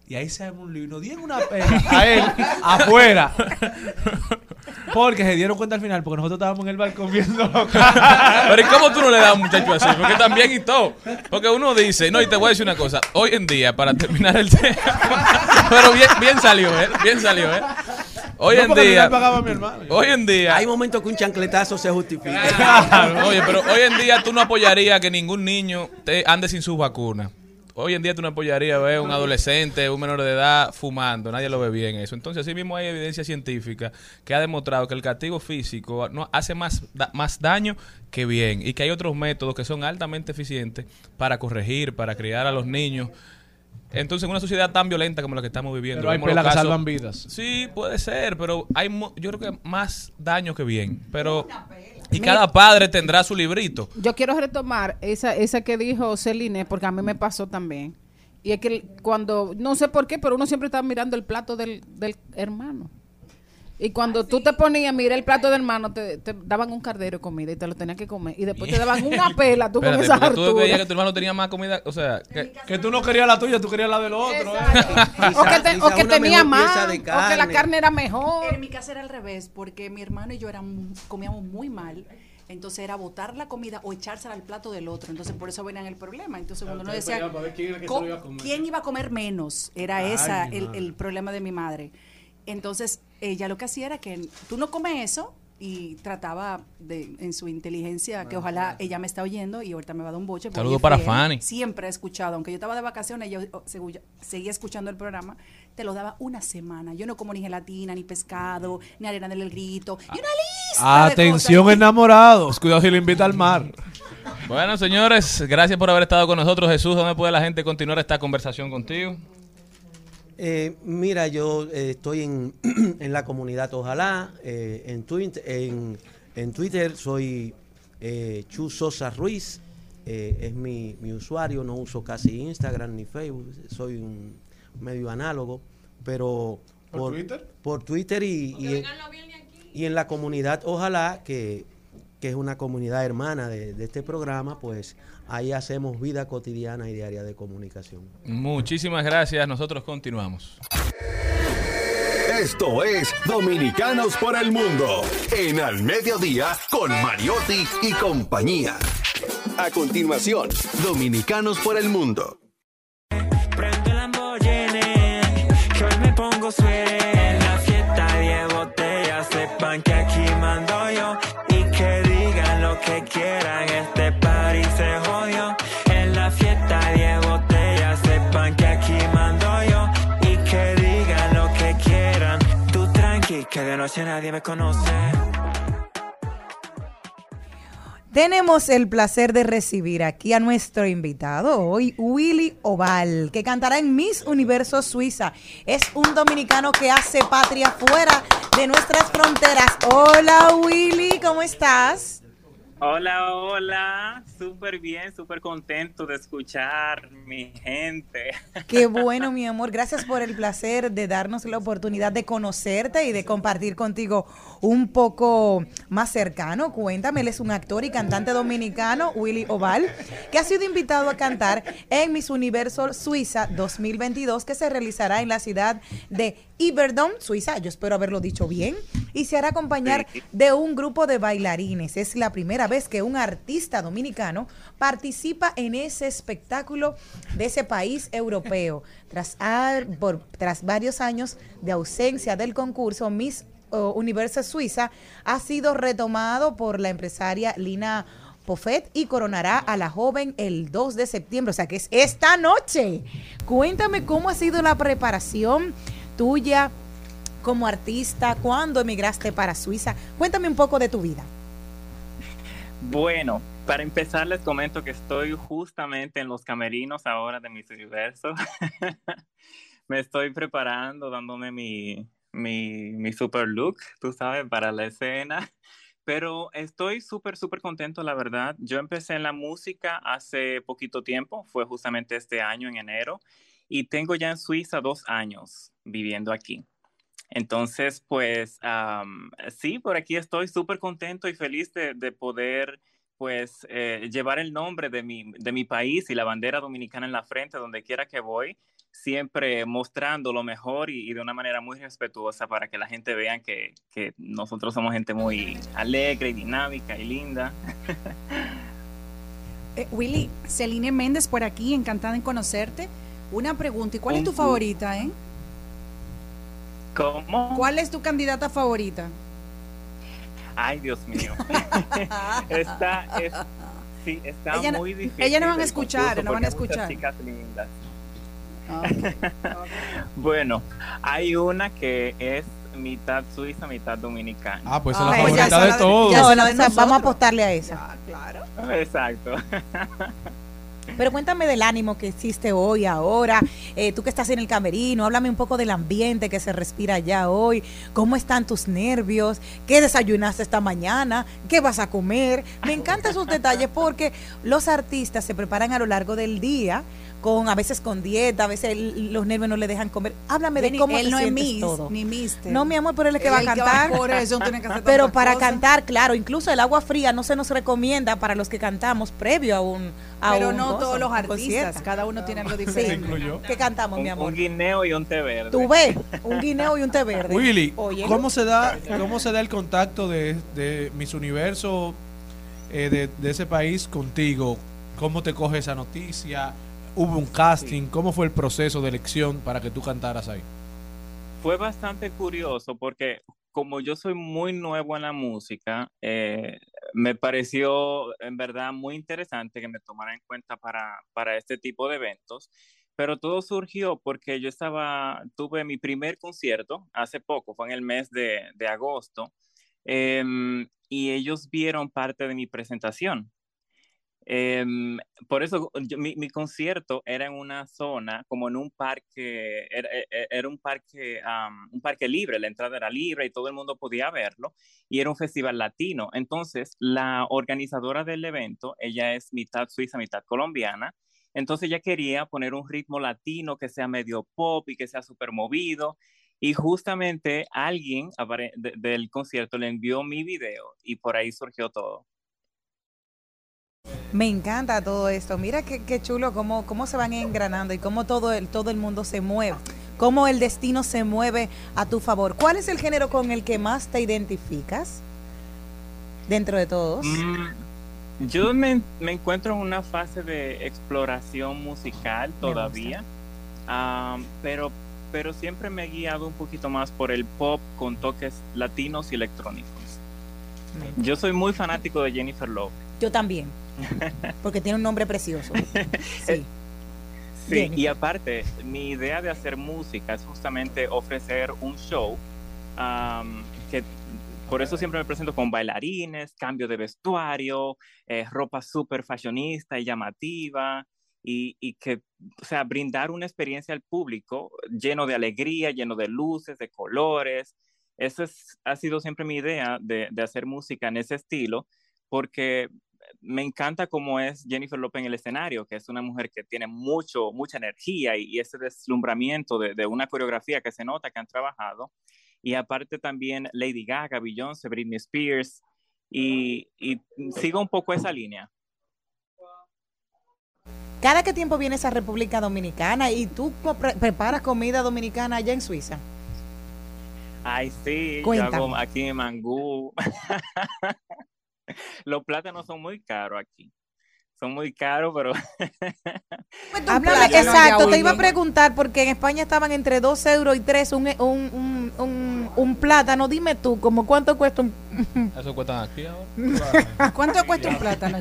Y ahí se armó un lío y nos dieron una pena a él afuera. Porque se dieron cuenta al final, porque nosotros estábamos en el balcón viendo Pero ¿y cómo tú no le das a un muchacho así? Porque también y todo. Porque uno dice, no, y te voy a decir una cosa. Hoy en día, para terminar el tema. Pero bien, bien salió, ¿eh? Bien salió, ¿eh? Hoy No, en día. yo le pagaba a mi hermano. Hoy en día. Hay momentos que un chancletazo se justifica. Claro, Oye, pero hoy en día tú no apoyarías que ningún niño te ande sin sus vacunas. Hoy en día tú no apoyarías ver un adolescente, un menor de edad fumando. Nadie lo ve bien eso. Entonces, así mismo hay evidencia científica que ha demostrado que el castigo físico no hace más, da- más daño que bien. Y que hay otros métodos que son altamente eficientes para corregir, para criar a los niños. Entonces, en una sociedad tan violenta como la que estamos viviendo, Pero hay pelas que salvan vidas. Sí, puede ser, pero hay mo- yo creo que más daño que bien. Pero y Mira- cada padre tendrá su librito. Yo quiero retomar esa, esa que dijo Celine, porque a mí me pasó también. Y es que cuando, no sé por qué, pero uno siempre está mirando el plato del, del hermano. Y cuando tú te ponías a mirar el plato del hermano, te, te daban un cardero de comida y te lo tenías que comer. Y después te daban una pela, tú con Espérate, esa porque tú veías que tu hermano tenía más comida, o sea, que, Que tú no querías la tuya, tú querías la del otro. ¿eh? O que, te- o que tenía más, de o que la carne. era mejor. En mi casa era al revés, porque mi hermano y yo éramos, comíamos muy mal. Entonces era botar la comida o echársela al plato del otro. Entonces por eso venían el problema. Entonces cuando uno decía, peleaban para ver quién iba a comer. ¿quién iba a comer menos? Era Ay, esa mi el, el problema de mi madre. Entonces ella lo que hacía era que tú no comes eso y trataba de en su inteligencia que ojalá ella me está oyendo y ahorita me va a dar un boche. Saludo para fiel. Fanny. Siempre he escuchado, aunque yo estaba de vacaciones, yo oh, segu- seguía escuchando el programa, te lo daba una semana. Yo no como ni gelatina, ni pescado, ni arena del grito, y una lista de Atención cosas. enamorados, cuidado si lo invita al mar. Bueno, señores, gracias por haber estado con nosotros. Jesús, ¿dónde puede la gente continuar esta conversación contigo? Eh, mira, yo eh, estoy en, en la comunidad Ojalá, eh, en, Twitter, en, en Twitter. Soy eh, Chu Sosa Ruiz, eh, es mi, mi usuario, no uso casi Instagram ni Facebook, soy un medio análogo, pero ¿Por Twitter? por Twitter y, y en, y en la comunidad Ojalá, que, que es una comunidad hermana de, de este programa, pues ahí hacemos vida cotidiana y diaria de comunicación. Muchísimas gracias. Nosotros continuamos. Esto es Dominicanos por el Mundo en Al Mediodía con Mariotti y compañía. A continuación, Dominicanos por el Mundo. Que hoy me pongo suere noche nadie me conoce. Tenemos el placer de recibir aquí a nuestro invitado hoy, Willy Oval, que cantará en Miss Universo Suiza. Es un dominicano que hace patria fuera de nuestras fronteras. Hola Willy, ¿cómo estás? Hola, hola, súper bien, súper contento de escuchar mi gente. Qué bueno, mi amor. Gracias por el placer de darnos la oportunidad de conocerte y de compartir contigo un poco más cercano. Cuéntame, él es un actor y cantante dominicano, Willy Oval, que ha sido invitado a cantar en Miss Universo Suiza 2022, que se realizará en la ciudad de Iberdon, Suiza. Yo espero haberlo dicho bien. Y se hará acompañar de un grupo de bailarines. Es la primera vez que un artista dominicano participa en ese espectáculo de ese país europeo. Tras, por- tras varios años de ausencia del concurso, Miss Universo Suiza ha sido retomado por la empresaria Lina Pofet y coronará a la joven el 2 de septiembre, o sea que es esta noche. Cuéntame cómo ha sido la preparación tuya como artista, cuándo emigraste para Suiza. Cuéntame un poco de tu vida. Bueno, para empezar les comento que estoy justamente en los camerinos ahora de Miss Universo. Me estoy preparando, dándome mi, mi, super look, tú sabes, para la escena. Pero estoy súper, súper contento, la verdad. Yo empecé en la música hace poquito tiempo, fue justamente este año, en enero, y tengo ya en Suiza dos años viviendo aquí. Entonces, pues sí, por aquí estoy súper contento y feliz de poder, pues, eh, llevar el nombre de mi, de mi país y la bandera dominicana en la frente, donde quiera que voy, siempre mostrando lo mejor y, y de una manera muy respetuosa para que la gente vea que, que nosotros somos gente muy alegre y dinámica y linda. Eh, Willy, Celine Méndez por aquí, encantada en conocerte. Una pregunta, ¿y cuál es tu favorita, eh? ¿Cómo? ¿Cuál es tu candidata favorita? Ay, Dios mío. está, es- sí, está Ella no- muy difícil. ella no van a escuchar, no van a escuchar. chicas lindas. bueno, hay una que es mitad suiza, mitad dominicana. Ah, pues Ah, es la favorita de todos. Vamos a apostarle a esa. Exacto. Pero cuéntame del ánimo que existe hoy, ahora, eh, tú que estás en el camerino, háblame un poco del ambiente que se respira allá hoy, cómo están tus nervios, qué desayunaste esta mañana, qué vas a comer. Me encantan esos detalles porque los artistas se preparan a lo largo del día, con a veces con dieta, a veces el- los nervios no le dejan comer. Háblame de Benny, cómo él te no es sientes Miss, todo. ni Mister. No, mi amor, pero él es el que Él va a es va cantar. por eso, tiene que hacer Pero para cosas. cantar, claro, incluso el agua fría no se nos recomienda para los que cantamos previo a un a Pero un no gozo, todos los artistas, cada uno tiene algo Sí. diferente. ¿Qué cantamos, mi Un, amor? un guineo y un té verde. Tú ves, un guineo y un té verde. Willy, Oye, ¿cómo se da cómo se da el contacto de, de Miss Universo eh, de, de ese país contigo? ¿Cómo te coge esa noticia? ¿Hubo un casting? ¿Cómo fue el proceso de elección para que tú cantaras ahí? Fue bastante curioso porque como yo soy muy nuevo en la música, eh, me pareció en verdad muy interesante que me tomara en cuenta para, para este tipo de eventos. Pero todo surgió porque yo estaba, tuve mi primer concierto hace poco, fue en el mes de, de agosto, em, y ellos vieron parte de mi presentación. Em, por eso yo- mi, mi concierto era en una zona, como en un parque, era, e- e- era un parque, am, un parque libre, la entrada era libre y todo el mundo podía verlo, y era un festival latino. Entonces, la organizadora del evento, ella es mitad suiza, mitad colombiana, entonces ella quería poner un ritmo latino que sea medio pop y que sea súper movido. Y justamente alguien del concierto le envió mi video y por ahí surgió todo. Me encanta todo esto. Mira qué, qué chulo cómo, cómo se van engranando y cómo todo el, todo el mundo se mueve. Cómo el destino se mueve a tu favor. ¿Cuál es el género con el que más te identificas? Dentro de todos. Mm, Yo me, me encuentro en una fase de exploración musical todavía, pero, pero siempre me he guiado un poquito más por el pop con toques latinos y electrónicos. Yo soy muy fanático de Jennifer Lopez. Yo también. Porque tiene un nombre precioso. Sí. Sí, Jennifer. y aparte, mi idea de hacer música es justamente ofrecer un show am, que por eso siempre me presento con bailarines, cambio de vestuario, eh, ropa súper fashionista y llamativa, y, y que, o sea, brindar una experiencia al público lleno de alegría, lleno de luces, de colores. Esa es, ha sido siempre mi idea de, de hacer música en ese estilo, porque me encanta cómo es Jennifer López en el escenario, que es una mujer que tiene mucho, mucha energía y, y ese deslumbramiento de, de una coreografía que se nota que han trabajado. Y aparte también Lady Gaga, Beyoncé, Britney Spears, y, y sigo un poco esa línea. ¿Cada qué tiempo vienes a República Dominicana y tú pre- preparas comida dominicana allá en Suiza? Ay, sí, yo Cuéntame. hago aquí en Mangú. Los plátanos son muy caros aquí. Son muy caros, pero Háblame, plátano, exacto, te iba a preguntar porque en España estaban entre 2 euros y 3 un, un, un, un, un plátano. Dime tú, ¿cómo cuánto cuesta un Eso cuestan aquí ahora. ¿Cuánto cuesta un plátano,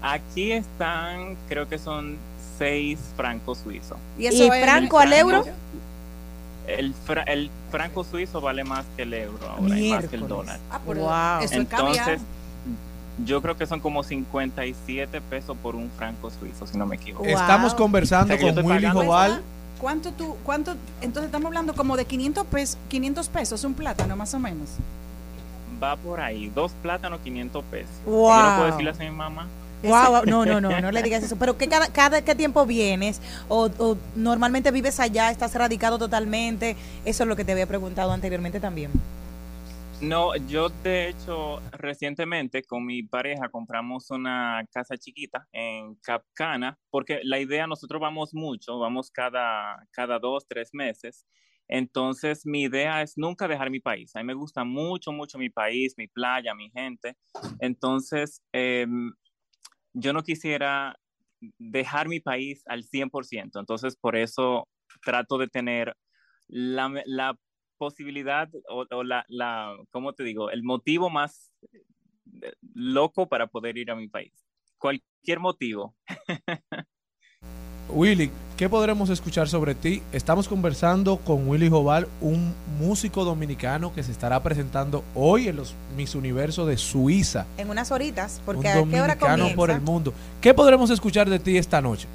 aquí están, creo que son seis francos suizos. ¿Y eso ¿Y es- franco al euro? El, fra- el franco suizo vale más que el euro ahora y más que el dólar. Ah, pero Wow. eso. Entonces, yo creo que son como 57 pesos por un franco suizo, si no me equivoco. Estamos conversando O sea, con Willy Joval. ¿Cuánto tú, cuánto? Entonces estamos hablando como de 500 pesos, 500 pesos un plátano, más o menos. Va por ahí, dos plátanos, 500 pesos. Wow. Yo no puedo decirle a mi mamá. Wow, no, no, no, no le digas eso. Pero ¿qué cada, cada qué tiempo vienes? O, o normalmente vives allá, estás radicado totalmente. Eso es lo que te había preguntado anteriormente también. No, yo de hecho recientemente con mi pareja compramos una casa chiquita en Capcana, porque la idea, nosotros vamos mucho, vamos cada, cada dos, tres meses. Entonces mi idea es nunca dejar mi país. A mí me gusta mucho, mucho mi país, mi playa, mi gente. Entonces, em, yo no quisiera dejar mi país al 100%. Entonces, por eso trato de tener la, la posibilidad o, o la, la, ¿cómo te digo? El motivo más eh, loco para poder ir a mi país. Cualquier motivo. Willy, ¿qué podremos escuchar sobre ti? Estamos conversando con Willy Joval, un músico dominicano que se estará presentando hoy en los Miss Universo de Suiza. En unas horitas, porque un ¿a qué hora dominicano comienza? por el mundo. ¿Qué podremos escuchar de ti esta noche?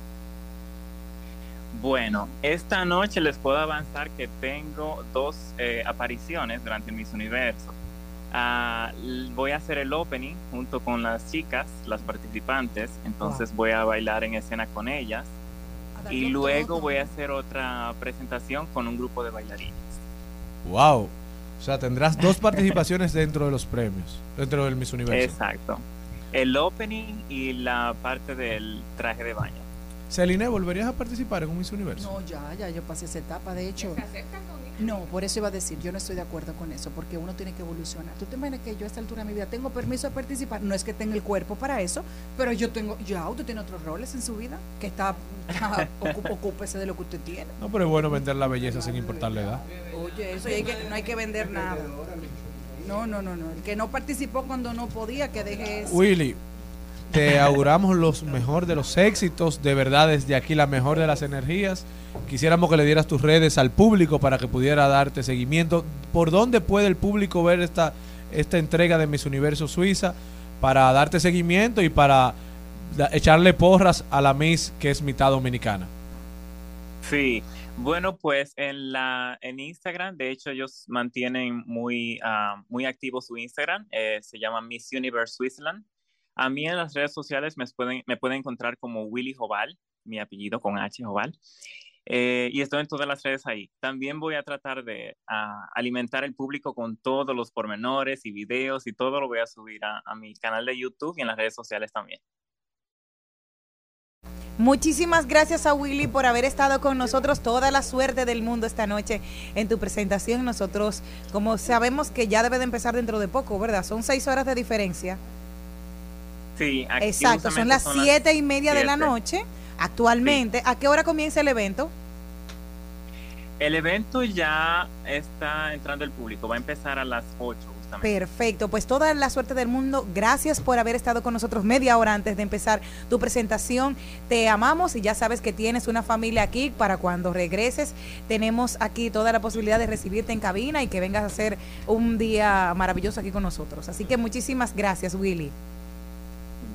Bueno, esta noche les puedo avanzar que tengo dos eh, apariciones durante el Miss Universo. Ah, voy a hacer el opening junto con las chicas, las participantes, entonces voy a bailar en escena con ellas y luego voy a hacer otra presentación con un grupo de bailarines. Wow. O sea, tendrás dos participaciones dentro de los premios, dentro del Miss Universo. Exacto. El opening y la parte del traje de baño. Celine, ¿volverías a participar en un Miss Universo? No, ya, ya yo pasé esa etapa. De hecho, no, por eso iba a decir, yo no estoy de acuerdo con eso, porque uno tiene que evolucionar. ¿Tú te imaginas que yo a esta altura de mi vida tengo permiso de participar? No es que tenga el cuerpo para eso, pero yo tengo, ya, usted tiene otros roles en su vida, que está, ocu- ocúpese de lo que usted tiene. No, pero es bueno vender la belleza sin importar la edad. Oye, eso y hay que, no hay que vender nada. No, no, no, no. El que no participó cuando no podía, que deje eso. Willy, te auguramos los mejor de los éxitos, de verdad desde aquí la mejor de las energías. Quisiéramos que le dieras tus redes al público para que pudiera darte seguimiento. ¿Por dónde puede el público ver esta, esta entrega de Miss Universo Suiza para darte seguimiento y para echarle porras a la Miss que es mitad dominicana? Sí, bueno, pues en la en Instagram, de hecho, ellos mantienen muy, ah, muy activo su Instagram, eh, se llama Miss Universe Switzerland. A mí en las redes sociales me pueden, me pueden encontrar como Willy Joval, mi apellido con H, Joval. Eh, y estoy en todas las redes ahí. También voy a tratar de alimentar el público con todos los pormenores y videos y todo lo voy a subir a, a mi canal de YouTube y en las redes sociales también. Muchísimas gracias a Willy por haber estado con nosotros. Toda la suerte del mundo esta noche en tu presentación. Nosotros, como sabemos que ya debe de empezar dentro de poco, ¿verdad? Son seis horas de diferencia. Sí, aquí Exacto, son las siete y media de la noche actualmente. ¿A qué hora comienza el evento? El evento ya está entrando el público, va a empezar a las 8 justamente. Perfecto, pues toda la suerte del mundo. Gracias por haber estado con nosotros media hora antes de empezar tu presentación. Te amamos y ya sabes que tienes una familia aquí para cuando regreses. Tenemos aquí toda la posibilidad de recibirte en cabina y que vengas a hacer un día maravilloso aquí con nosotros. Así que muchísimas gracias, Willy.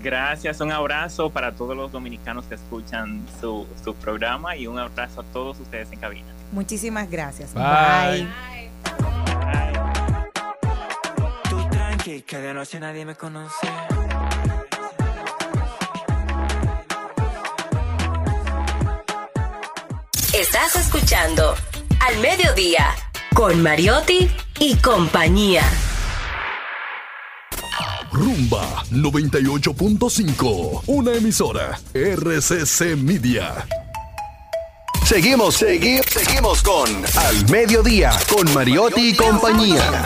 Gracias, un abrazo para todos los dominicanos que escuchan su, su programa y un abrazo a todos ustedes en cabina. Muchísimas gracias. Bye. Bye. Tú tranqui, aquí que de noche nadie me conoce. Estás escuchando Al Mediodía con Mariotti y compañía. Rumba 98.5, una emisora RCC Media. Seguimos, seguimos, seguimos con Al Mediodía con Mariotti y compañía.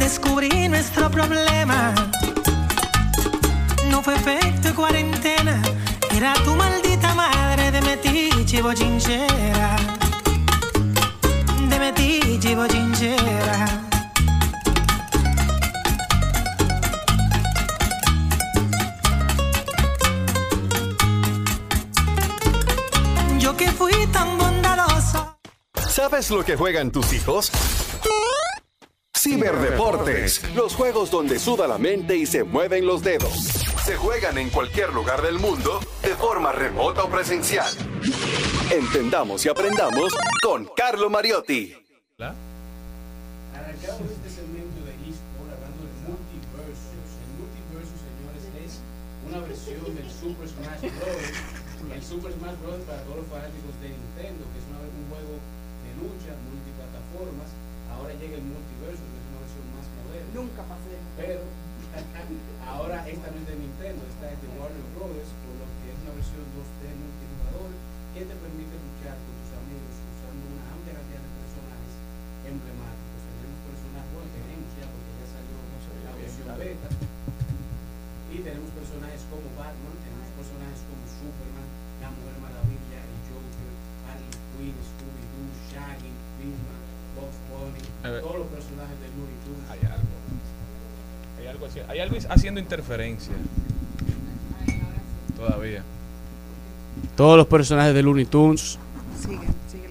Descubrí nuestro problema. No fue efecto de cuarentena. Era tu madre y bochinchera. Yo que fui tan bondadoso. ¿Sabes lo que juegan tus hijos? Ciberdeportes, los juegos donde suda la mente y se mueven los dedos. Se juegan en cualquier lugar del mundo, de forma remota o presencial. Entendamos y aprendamos con Carlo Mariotti. Arrancamos este segmento de eSport hablando del Multiversus. El Multiversus, señores, es una versión del Super Smash Bros. El Super Smash Bros. para todos los fanáticos de Nintendo, que es una- un juego de lucha, multiplataformas. Ahora llega el Multiversus, que es una versión más moderna. Nunca pasé. Pero ahora esta no es de Nintendo, es de Warner Brothers, por lo que es una versión 2D multijugador que te permite luchar con tus amigos usando una amplia cantidad de personajes emblemáticos. Tenemos personajes, bueno, tenemos ya porque ya salió la versión beta. Y tenemos personajes como Batman, tenemos personajes como Superman, la Mujer Maravilla, el Joker, Harley Quinn, Scooby-Doo, Shaggy, Batman, Bugs Bunny, todos los personajes de Looney Tunes. Hay algo. Hay algo, haci- hay algo haciendo interferencia. Todavía. Todos los personajes de Looney Tunes.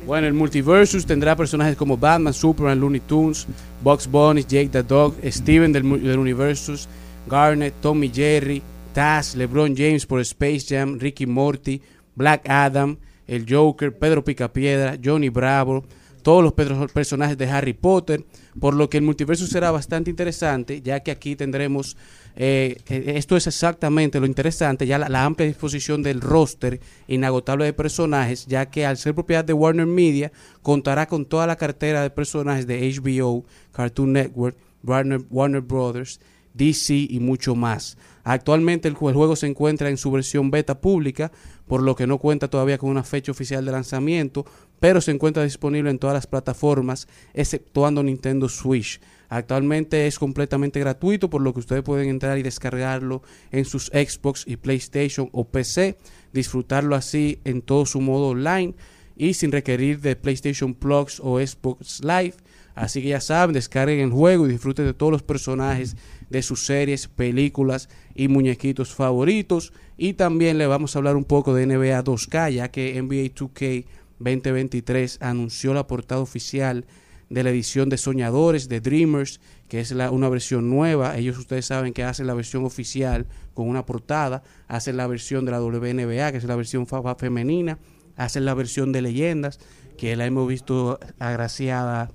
Bueno, el Multiversus tendrá personajes como Batman, Superman, Looney Tunes, Bugs Bunny, Jake the Dog, Steven del, del Universus, Garnet, Tommy Jerry, Taz, LeBron James por Space Jam, Ricky Morty, Black Adam, el Joker, Pedro Picapiedra, Johnny Bravo, todos los personajes de Harry Potter, por lo que el multiverso será bastante interesante, ya que aquí tendremos, eh, eh, esto es exactamente lo interesante, ya la, la amplia disposición del roster inagotable de personajes, ya que al ser propiedad de Warner Media, contará con toda la cartera de personajes de HBO, Cartoon Network, Warner, Warner Brothers, DC y mucho más. Actualmente el, ju- el juego se encuentra en su versión beta pública, por lo que no cuenta todavía con una fecha oficial de lanzamiento, pero se encuentra disponible en todas las plataformas, exceptuando Nintendo Switch. Actualmente es completamente gratuito, por lo que ustedes pueden entrar y descargarlo en sus Xbox y PlayStation o PC, disfrutarlo así en todo su modo online y sin requerir de PlayStation Plus o Xbox Live. Así que ya saben, descarguen el juego y disfruten de todos los personajes de sus series, películas y muñequitos favoritos. Y también le vamos a hablar un poco de NBA 2K, ya que NBA 2K 2023 anunció la portada oficial de la edición de Soñadores, de Dreamers, que es la- una versión nueva. Ellos ustedes saben que hacen la versión oficial con una portada, hacen la versión de la WNBA, que es la versión femenina, hacen la versión de leyendas, que la hemos visto agraciada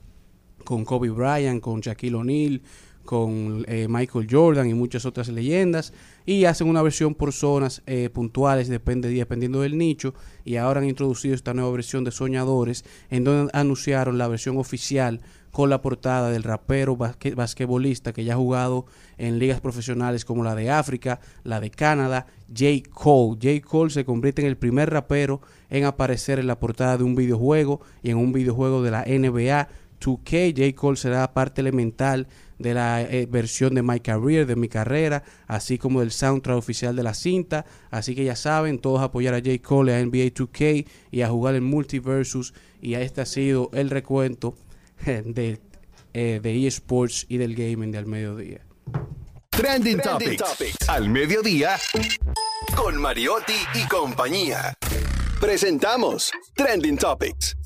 con Kobe Bryant, con Shaquille O'Neal, con eh, Michael Jordan y muchas otras leyendas y hacen una versión por zonas eh, puntuales depende, dependiendo del nicho y ahora han introducido esta nueva versión de Soñadores en donde anunciaron la versión oficial con la portada del rapero basque- basquetbolista que ya ha jugado en ligas profesionales como la de África, la de Canadá, J. Cole. J. Cole se convierte en el primer rapero en aparecer en la portada de un videojuego y en un videojuego de la NBA 2K. J. Cole será parte elemental de la eh, versión de My Career, de mi carrera, así como del soundtrack oficial de la cinta. Así que ya saben, todos apoyar a J. Cole, a NBA 2K y a jugar el Multiversus. Y este ha sido el recuento de, eh, de eSports y del gaming del mediodía. Trending, Topics. Al mediodía con Mariotti y compañía. Presentamos Trending Topics.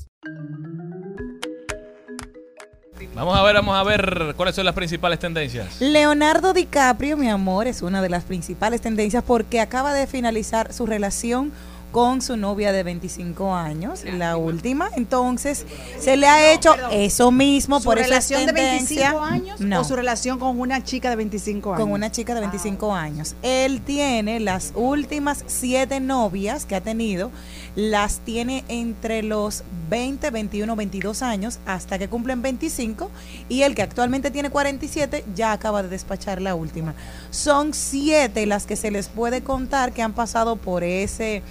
Vamos a ver, vamos a ver cuáles son las principales tendencias. Leonardo DiCaprio, mi amor, es una de las principales tendencias porque acaba de finalizar su relación con su novia de 25 años, la última. Entonces, se le ha hecho eso mismo, ¿Su por relación de tendencia. 25 años No. o su relación con una chica de 25 años? Con una chica de 25 años. Él tiene las últimas siete novias que ha tenido, las tiene entre los 20, 21, 22 años hasta que cumplen 25 y el que actualmente tiene 47 ya acaba de despachar la última. Son siete las que se les puede contar que han pasado por ese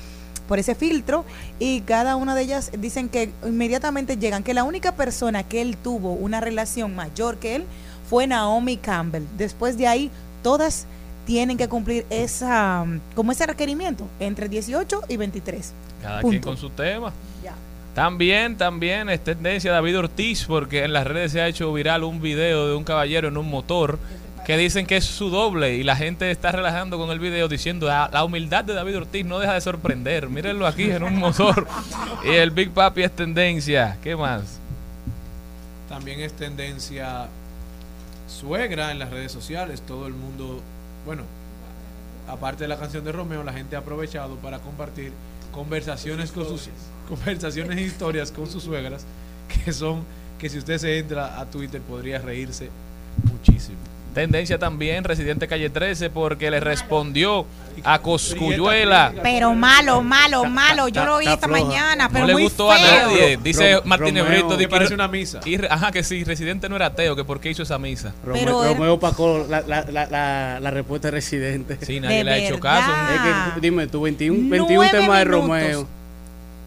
por ese filtro y cada una de ellas dicen que inmediatamente llegan que la única persona que él tuvo una relación mayor que él fue Naomi Campbell. Después de ahí, todas tienen que cumplir esa, como ese requerimiento, entre 18 y 23. Cada Punto. quien con su tema. También, también es tendencia David Ortiz, porque en las redes se ha hecho viral un video de un caballero en un motor que dicen que es su doble y la gente está relajando con el video diciendo "Ah, la humildad de David Ortiz no deja de sorprender. Mírenlo aquí en un motor. y el Big Papi es tendencia. ¿Qué más? También es tendencia suegra en las redes sociales. Todo el mundo, bueno, aparte de la canción de Romeo, la gente ha aprovechado para compartir conversaciones con sus conversaciones e historias con sus suegras que son que si usted se entra a Twitter podría reírse muchísimo. Tendencia también, Residente Calle 13, porque le respondió a Coscuyuela. Pero malo, malo, malo. Yo lo oí esta mañana, pero no le muy gustó a nadie. Dice Ro- Martín Romeo- Negrito. Me parece una misa. ajá, que sí, Residente no era ateo, que por qué hizo esa misa. Romeo, Romeo opacó la, la, la, la, la respuesta de residente. Sí, nadie De le ha hecho caso. Es que, dime, tú, 21, 21 Nueve temas de. Romeo.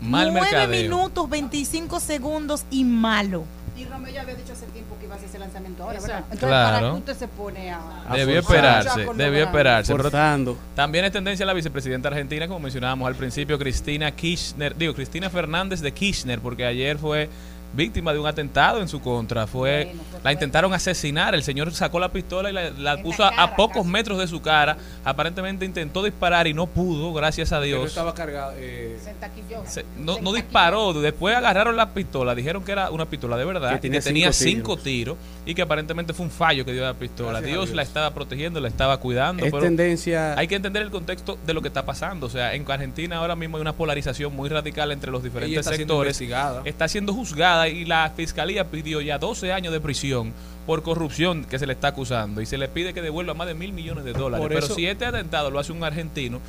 Mal Nueve mercadeo. minutos, 25 segundos y malo. Y Romeo ya había dicho hace tiempo que iba a hacer ese lanzamiento ahora. ¿verdad? Entonces, ¿para Claro. qué usted se pone a...? Debió forzar. esperarse, debió esperarse. pero Forzando. también es tendencia la vicepresidenta argentina, como mencionábamos al principio, Cristina Kirchner, digo, Cristina Fernández de Kirchner, porque ayer fue víctima de un atentado en su contra. Fue, la intentaron asesinar. El señor sacó la pistola y la, la puso a, a pocos metros de su cara. Aparentemente intentó disparar y no pudo, gracias a Pero Dios. estaba cargado. eh, Se- no, no disparó, después agarraron la pistola, dijeron que era una pistola de verdad, Que que tenía cinco cinco tiros y que aparentemente fue un fallo que dio la pistola. Dios, Dios. la estaba protegiendo, la estaba cuidando. Es pero tendencia- Hay que entender el contexto de lo que está pasando. O sea, en Argentina ahora mismo hay una polarización muy radical entre los diferentes está sectores. Está siendo juzgada y la fiscalía pidió ya 12 años de prisión por corrupción que se le está acusando y se le pide que devuelva más de mil millones de dólares. Por Pero eso- si este atentado lo hace un argentino,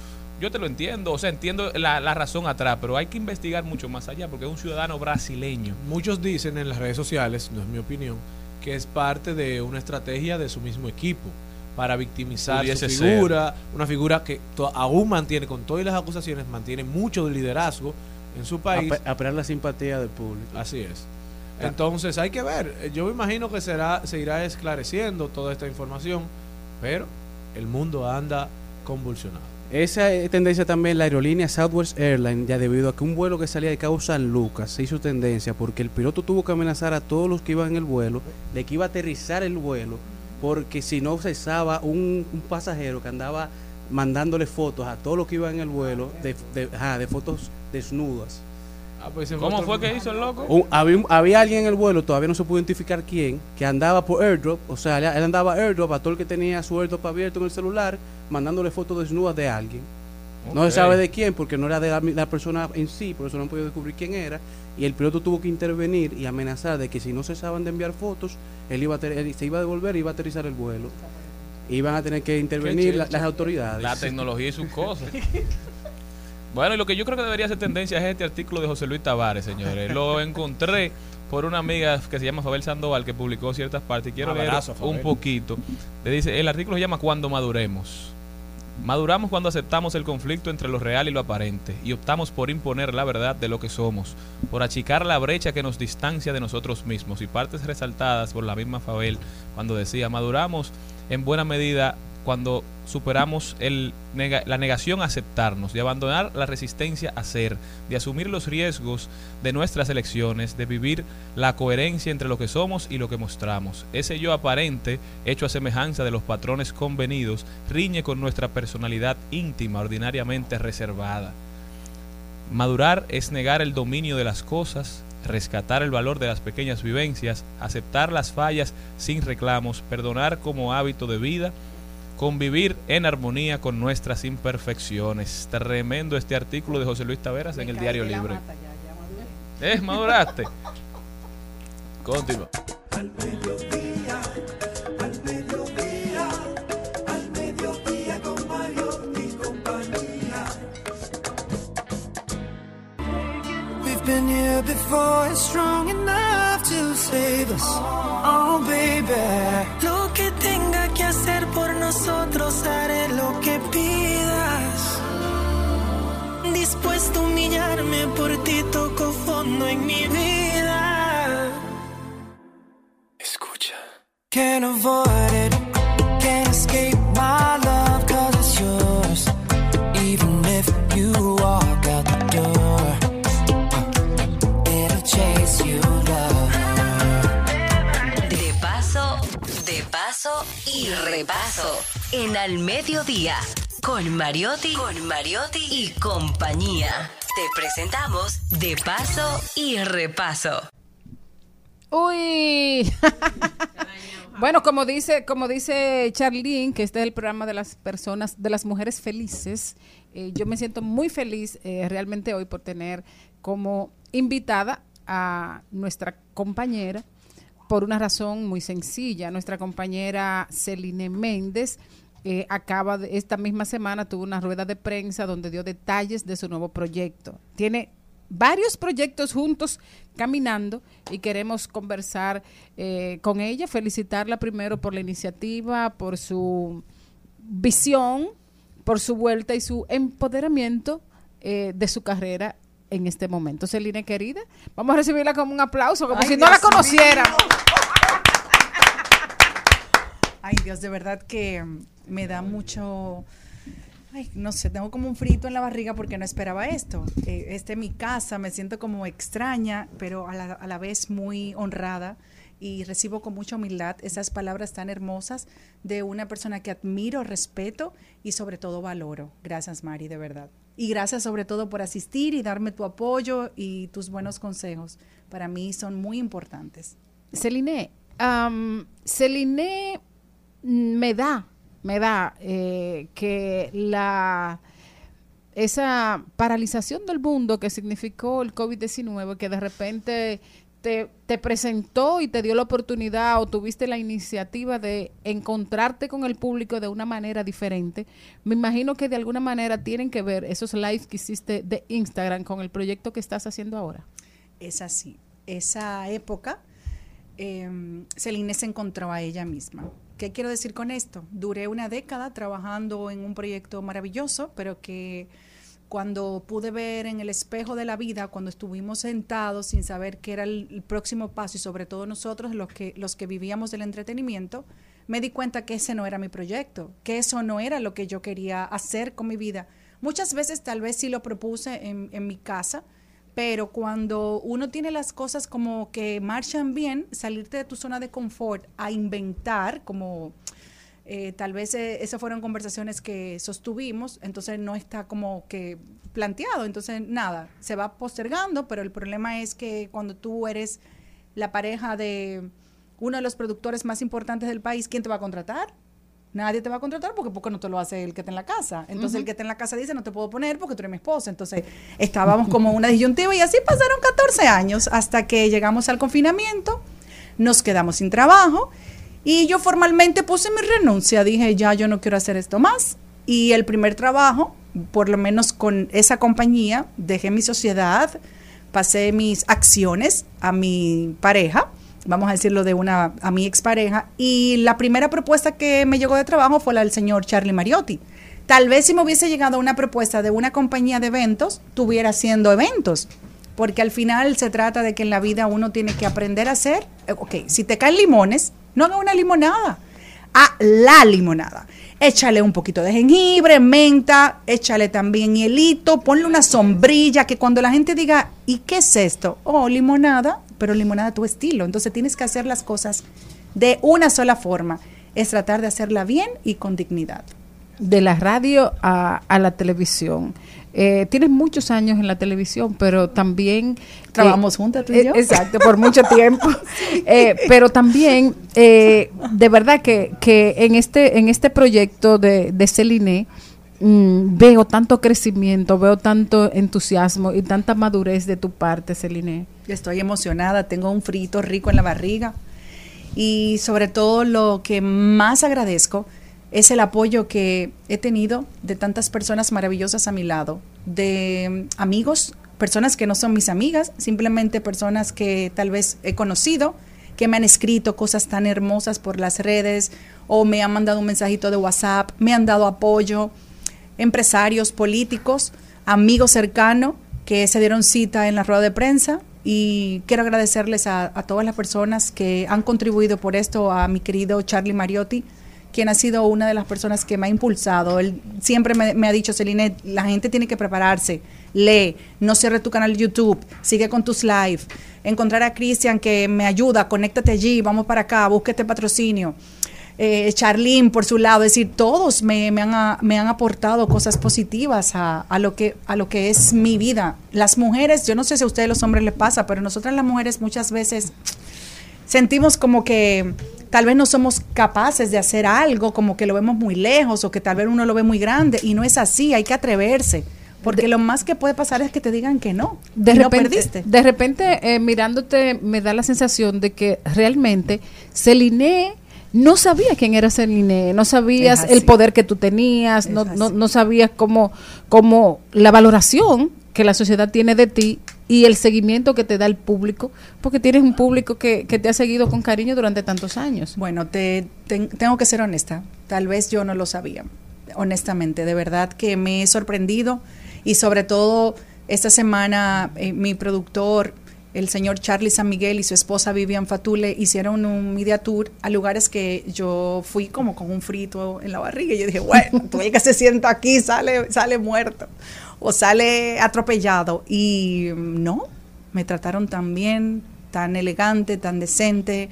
yo te lo entiendo, o sea, entiendo la, la razón atrás, pero hay que investigar mucho más allá porque es un ciudadano brasileño. Muchos dicen en las redes sociales, no es mi opinión, que es parte de una estrategia de su mismo equipo para victimizar Pudiese su ser. figura, una figura que aún mantiene, con todas las acusaciones, mantiene mucho de liderazgo en su país. Ape- Apelar la simpatía del público. Así es. Entonces hay que ver. Eh, Yo me imagino que será, se irá esclareciendo toda esta información, pero el mundo anda convulsionado. Esa es tendencia también la aerolínea Southwest Airlines, ya debido a que un vuelo que salía de Cabo San Lucas se hizo tendencia porque el piloto tuvo que amenazar a todos los que iban en el vuelo de que iba a aterrizar el vuelo, porque si no cesaba un, un pasajero que andaba mandándole fotos a todos los que iban en el vuelo de, de, ajá, de fotos desnudas. Ah, pues ¿Cómo fue que hizo el loco? Un- había, alguien en el vuelo, todavía no se pudo identificar quién, que andaba por airdrop, o sea, él andaba airdrop a todo el que tenía su airdrop abierto en el celular, mandándole fotos desnudas de alguien. No se sabe de quién, porque no era de la, la persona en sí, por eso no han podido descubrir quién era. Y el piloto tuvo que intervenir y amenazar de que si no cesaban de enviar fotos, él iba a ter- él se iba a devolver y iba a aterrizar el vuelo. Iban a tener que intervenir la- las autoridades. La tecnología y sus cosas. Bueno, y lo que yo creo que debería ser tendencia es este artículo de José Luis Tavares, señores. Lo encontré por una amiga que se llama Fabel Sandoval que publicó ciertas partes. Quiero leer un Fabel. poquito. Le dice, el artículo se llama Cuando maduremos. Maduramos cuando aceptamos el conflicto entre lo real y lo aparente y optamos por imponer la verdad de lo que somos, por achicar la brecha que nos distancia de nosotros mismos y partes resaltadas por la misma Fabel cuando decía, maduramos en buena medida cuando superamos el la negación a aceptarnos, de abandonar la resistencia a ser, de asumir los riesgos de nuestras elecciones, de vivir la coherencia entre lo que somos y lo que mostramos. Ese yo aparente, hecho a semejanza de los patrones convenidos, riñe con nuestra personalidad íntima, ordinariamente reservada. Madurar es negar el dominio de las cosas, rescatar el valor de las pequeñas vivencias, aceptar las fallas sin reclamos, perdonar como hábito de vida, convivir en armonía con nuestras imperfecciones. Tremendo este artículo de José Luis Taveras en el Diario Libre. ¿Eh? ¿Maduraste? Continúa. Al mediodía, al mediodía, al mediodía con Mario y compañía. We've been here before, strong enough to save us. Oh, baby. Lo que tenga hacer por nosotros, haré lo que pidas. Dispuesto a humillarme por ti, toco fondo en mi vida. Escucha. Can't avoid it, repaso. En Al Mediodía, con Mariotti, con Mariotti y compañía. Te presentamos De paso y repaso. Uy. bueno, como dice, como dice Charlene, que este es el programa de las personas, de las mujeres felices. eh, yo me siento muy feliz eh, realmente hoy por tener como invitada a nuestra compañera por una razón muy sencilla. Nuestra compañera Celine Méndez eh, acaba de, esta misma semana tuvo una rueda de prensa donde dio detalles de su nuevo proyecto. Tiene varios proyectos juntos caminando y queremos conversar eh, con ella, felicitarla primero por la iniciativa, por su visión, por su vuelta y su empoderamiento eh, de su carrera en este momento. Celine, querida, vamos a recibirla como un aplauso, como Ay, si no la conociéramos. Ay, Dios, de verdad que me da mucho. Ay, no sé, tengo como un frito en la barriga porque no esperaba esto. Eh, este es mi casa, me siento como extraña, pero a la, a la vez muy honrada y recibo con mucha humildad esas palabras tan hermosas de una persona que admiro, respeto y sobre todo valoro. Gracias, Mari, de verdad. Y gracias sobre todo por asistir y darme tu apoyo y tus buenos consejos. Para mí son muy importantes. Celine, am, Celine me da, me da eh, que la esa paralización del mundo que significó el COVID-19, que de repente te, presentó y te dio la oportunidad o tuviste la iniciativa de encontrarte con el público de una manera diferente, me imagino que de alguna manera tienen que ver esos lives que hiciste de Instagram con el proyecto que estás haciendo ahora. Es así. Esa época, eh, Celine se encontró a ella misma. ¿Qué quiero decir con esto? Duré una década trabajando en un proyecto maravilloso, pero que cuando pude ver en el espejo de la vida, cuando estuvimos sentados sin saber qué era el, próximo paso y sobre todo nosotros los que, los que vivíamos del entretenimiento, me di cuenta que ese no era mi proyecto, que eso no era lo que yo quería hacer con mi vida. Muchas veces tal vez sí lo propuse en, en mi casa, pero cuando uno tiene las cosas como que marchan bien, salirte de tu zona de confort a inventar, como eh, tal vez eh, esas fueron conversaciones que sostuvimos, entonces no está como que planteado, entonces nada, se va postergando, pero el problema es que cuando tú eres la pareja de uno de los productores más importantes del país, ¿quién te va a contratar? Nadie te va a contratar porque porque no te lo hace el que está en la casa. Entonces el que está en la casa dice, no te puedo poner porque tú eres mi esposa. Entonces estábamos como una disyuntiva y así pasaron 14 años hasta que llegamos al confinamiento, nos quedamos sin trabajo y yo formalmente puse mi renuncia. Dije, ya yo no quiero hacer esto más. Y el primer trabajo, por lo menos con esa compañía, dejé mi sociedad, pasé mis acciones a mi pareja, vamos a decirlo de una, a mi expareja, y la primera propuesta que me llegó de trabajo fue la del señor Charlie Mariotti. Tal vez si me hubiese llegado una propuesta de una compañía de eventos, tuviera haciendo eventos, porque al final se trata de que en la vida uno tiene que aprender a hacer, eh, ok, si te caen limones, no haga una limonada, a la limonada. Échale un poquito de jengibre, menta, échale también hielito, ponle una sombrilla que cuando la gente diga, ¿y qué es esto? Oh, limonada, pero limonada a tu estilo. Entonces tienes que hacer las cosas de una sola forma. Es tratar de hacerla bien y con dignidad. de la radio a, a la televisión. Eh, tienes muchos años en la televisión, pero también... Trabajamos eh, juntas tú y eh, yo. Exacto, por mucho tiempo. Eh, pero también, eh, de verdad que, que en, este, en este proyecto de, de Celine, mm, veo tanto crecimiento, veo tanto entusiasmo y tanta madurez de tu parte, Celine. Estoy emocionada, tengo un frito rico en la barriga y sobre todo lo que más agradezco es el apoyo que he tenido de tantas personas maravillosas a mi lado, de amigos, personas que no son mis amigas, simplemente personas que tal vez he conocido, que me han escrito cosas tan hermosas por las redes o me han mandado un mensajito de WhatsApp, me han dado apoyo, empresarios, políticos, amigos cercanos que se dieron cita en la rueda de prensa y quiero agradecerles a, a todas las personas que han contribuido por esto, a mi querido Charlie Mariotti, quien ha sido una de las personas que me ha impulsado. Él siempre me, ha dicho, Celine, la gente tiene que prepararse, lee, no cierre tu canal de YouTube, sigue con tus live, encontrar a Cristian que me ayuda, conéctate allí, vamos para acá, búsquete patrocinio. Eh, por su lado, es decir, todos me, han, me han aportado cosas positivas a, a lo que, a lo que es mi vida. Las mujeres, yo no sé si a ustedes los hombres les pasa, pero nosotras las mujeres muchas veces sentimos como que tal vez no somos capaces de hacer algo, como que lo vemos muy lejos o que tal vez uno lo ve muy grande y no es así, hay que atreverse, porque lo más que puede pasar es que te digan que no, De no repente, perdiste. de repente eh, mirándote me da la sensación de que realmente Celine no sabía quién era Celine, no sabías el poder que tú tenías, no, no, no sabías cómo, cómo la valoración que la sociedad tiene de ti y el seguimiento que te da el público, porque tienes un público que, que te ha seguido con cariño durante tantos años. Bueno, te, ten- tengo que ser honesta. Tal vez yo no lo sabía, honestamente. De verdad que me he sorprendido y sobre todo esta semana eh, mi productor, el señor Charlie San Miguel y su esposa Vivian Fatule hicieron un media tour a lugares que yo fui como con un frito en la barriga y yo dije, bueno, tú el que se sienta aquí sale, sale muerto o sale atropellado. Y mm, no, me trataron tan bien, tan elegante, tan decente.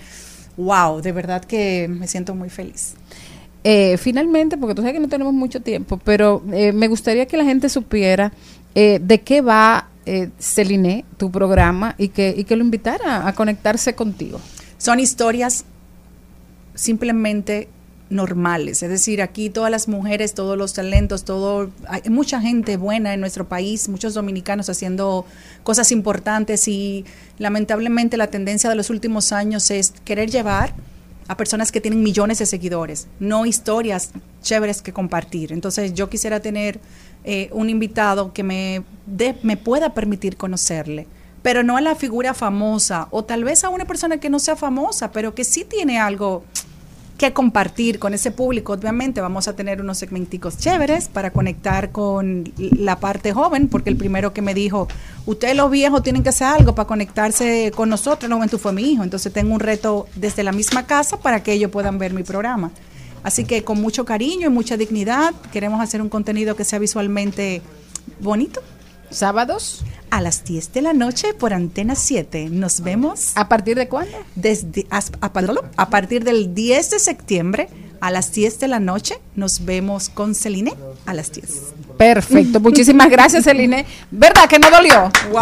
Wow, de verdad que me siento muy feliz. Eh, finalmente, porque tú sabes que no tenemos mucho tiempo, pero eh, me gustaría que la gente supiera eh, de qué va eh, Celine, tu programa, y que, y que lo invitara a conectarse contigo. Son historias simplemente normales, es decir, aquí todas las mujeres, todos los talentos, todo hay mucha gente buena en nuestro país, muchos dominicanos haciendo cosas importantes y lamentablemente la tendencia de los últimos años es querer llevar a personas que tienen millones de seguidores, no historias chéveres que compartir. Entonces yo quisiera tener eh, un invitado que me, dé- me pueda permitir conocerle, pero no a la figura famosa o tal vez a una persona que no sea famosa, pero que sí tiene algo que compartir con ese público. Obviamente vamos a tener unos segmenticos chéveres para conectar con la parte joven, porque el primero que me dijo, ustedes los viejos tienen que hacer algo para conectarse con nosotros, la juventud fue mi hijo. Entonces tengo un reto desde la misma casa para que ellos puedan ver mi programa. Así que con mucho cariño y mucha dignidad queremos hacer un contenido que sea visualmente bonito. ¿Sábados? A las 10 de la noche por Antena 7. Nos vemos. ¿A partir de cuándo? Desde, a, perdón, a partir del 10 de septiembre a las 10 de la noche nos vemos con Celine a las 10. Perfecto, muchísimas gracias, Celine. ¿Verdad que no dolió? ¡Wow!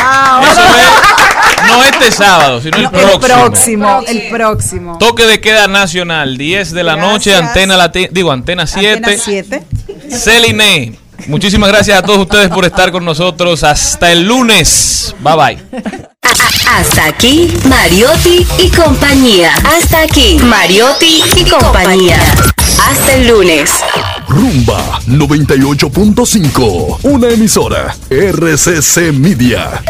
Eso es, no este sábado, sino el No, próximo. el próximo, el próximo. Toque de queda nacional, 10 de la noche, Gracias. antena lati- digo, antena 7. Antena 7. Celine, muchísimas gracias a todos ustedes por estar con nosotros. Hasta el lunes. Bye bye. Hasta aquí, Mariotti y compañía. Hasta aquí, Mariotti y compañía. Hasta el lunes. Rumba 98.5, una emisora RCC Media.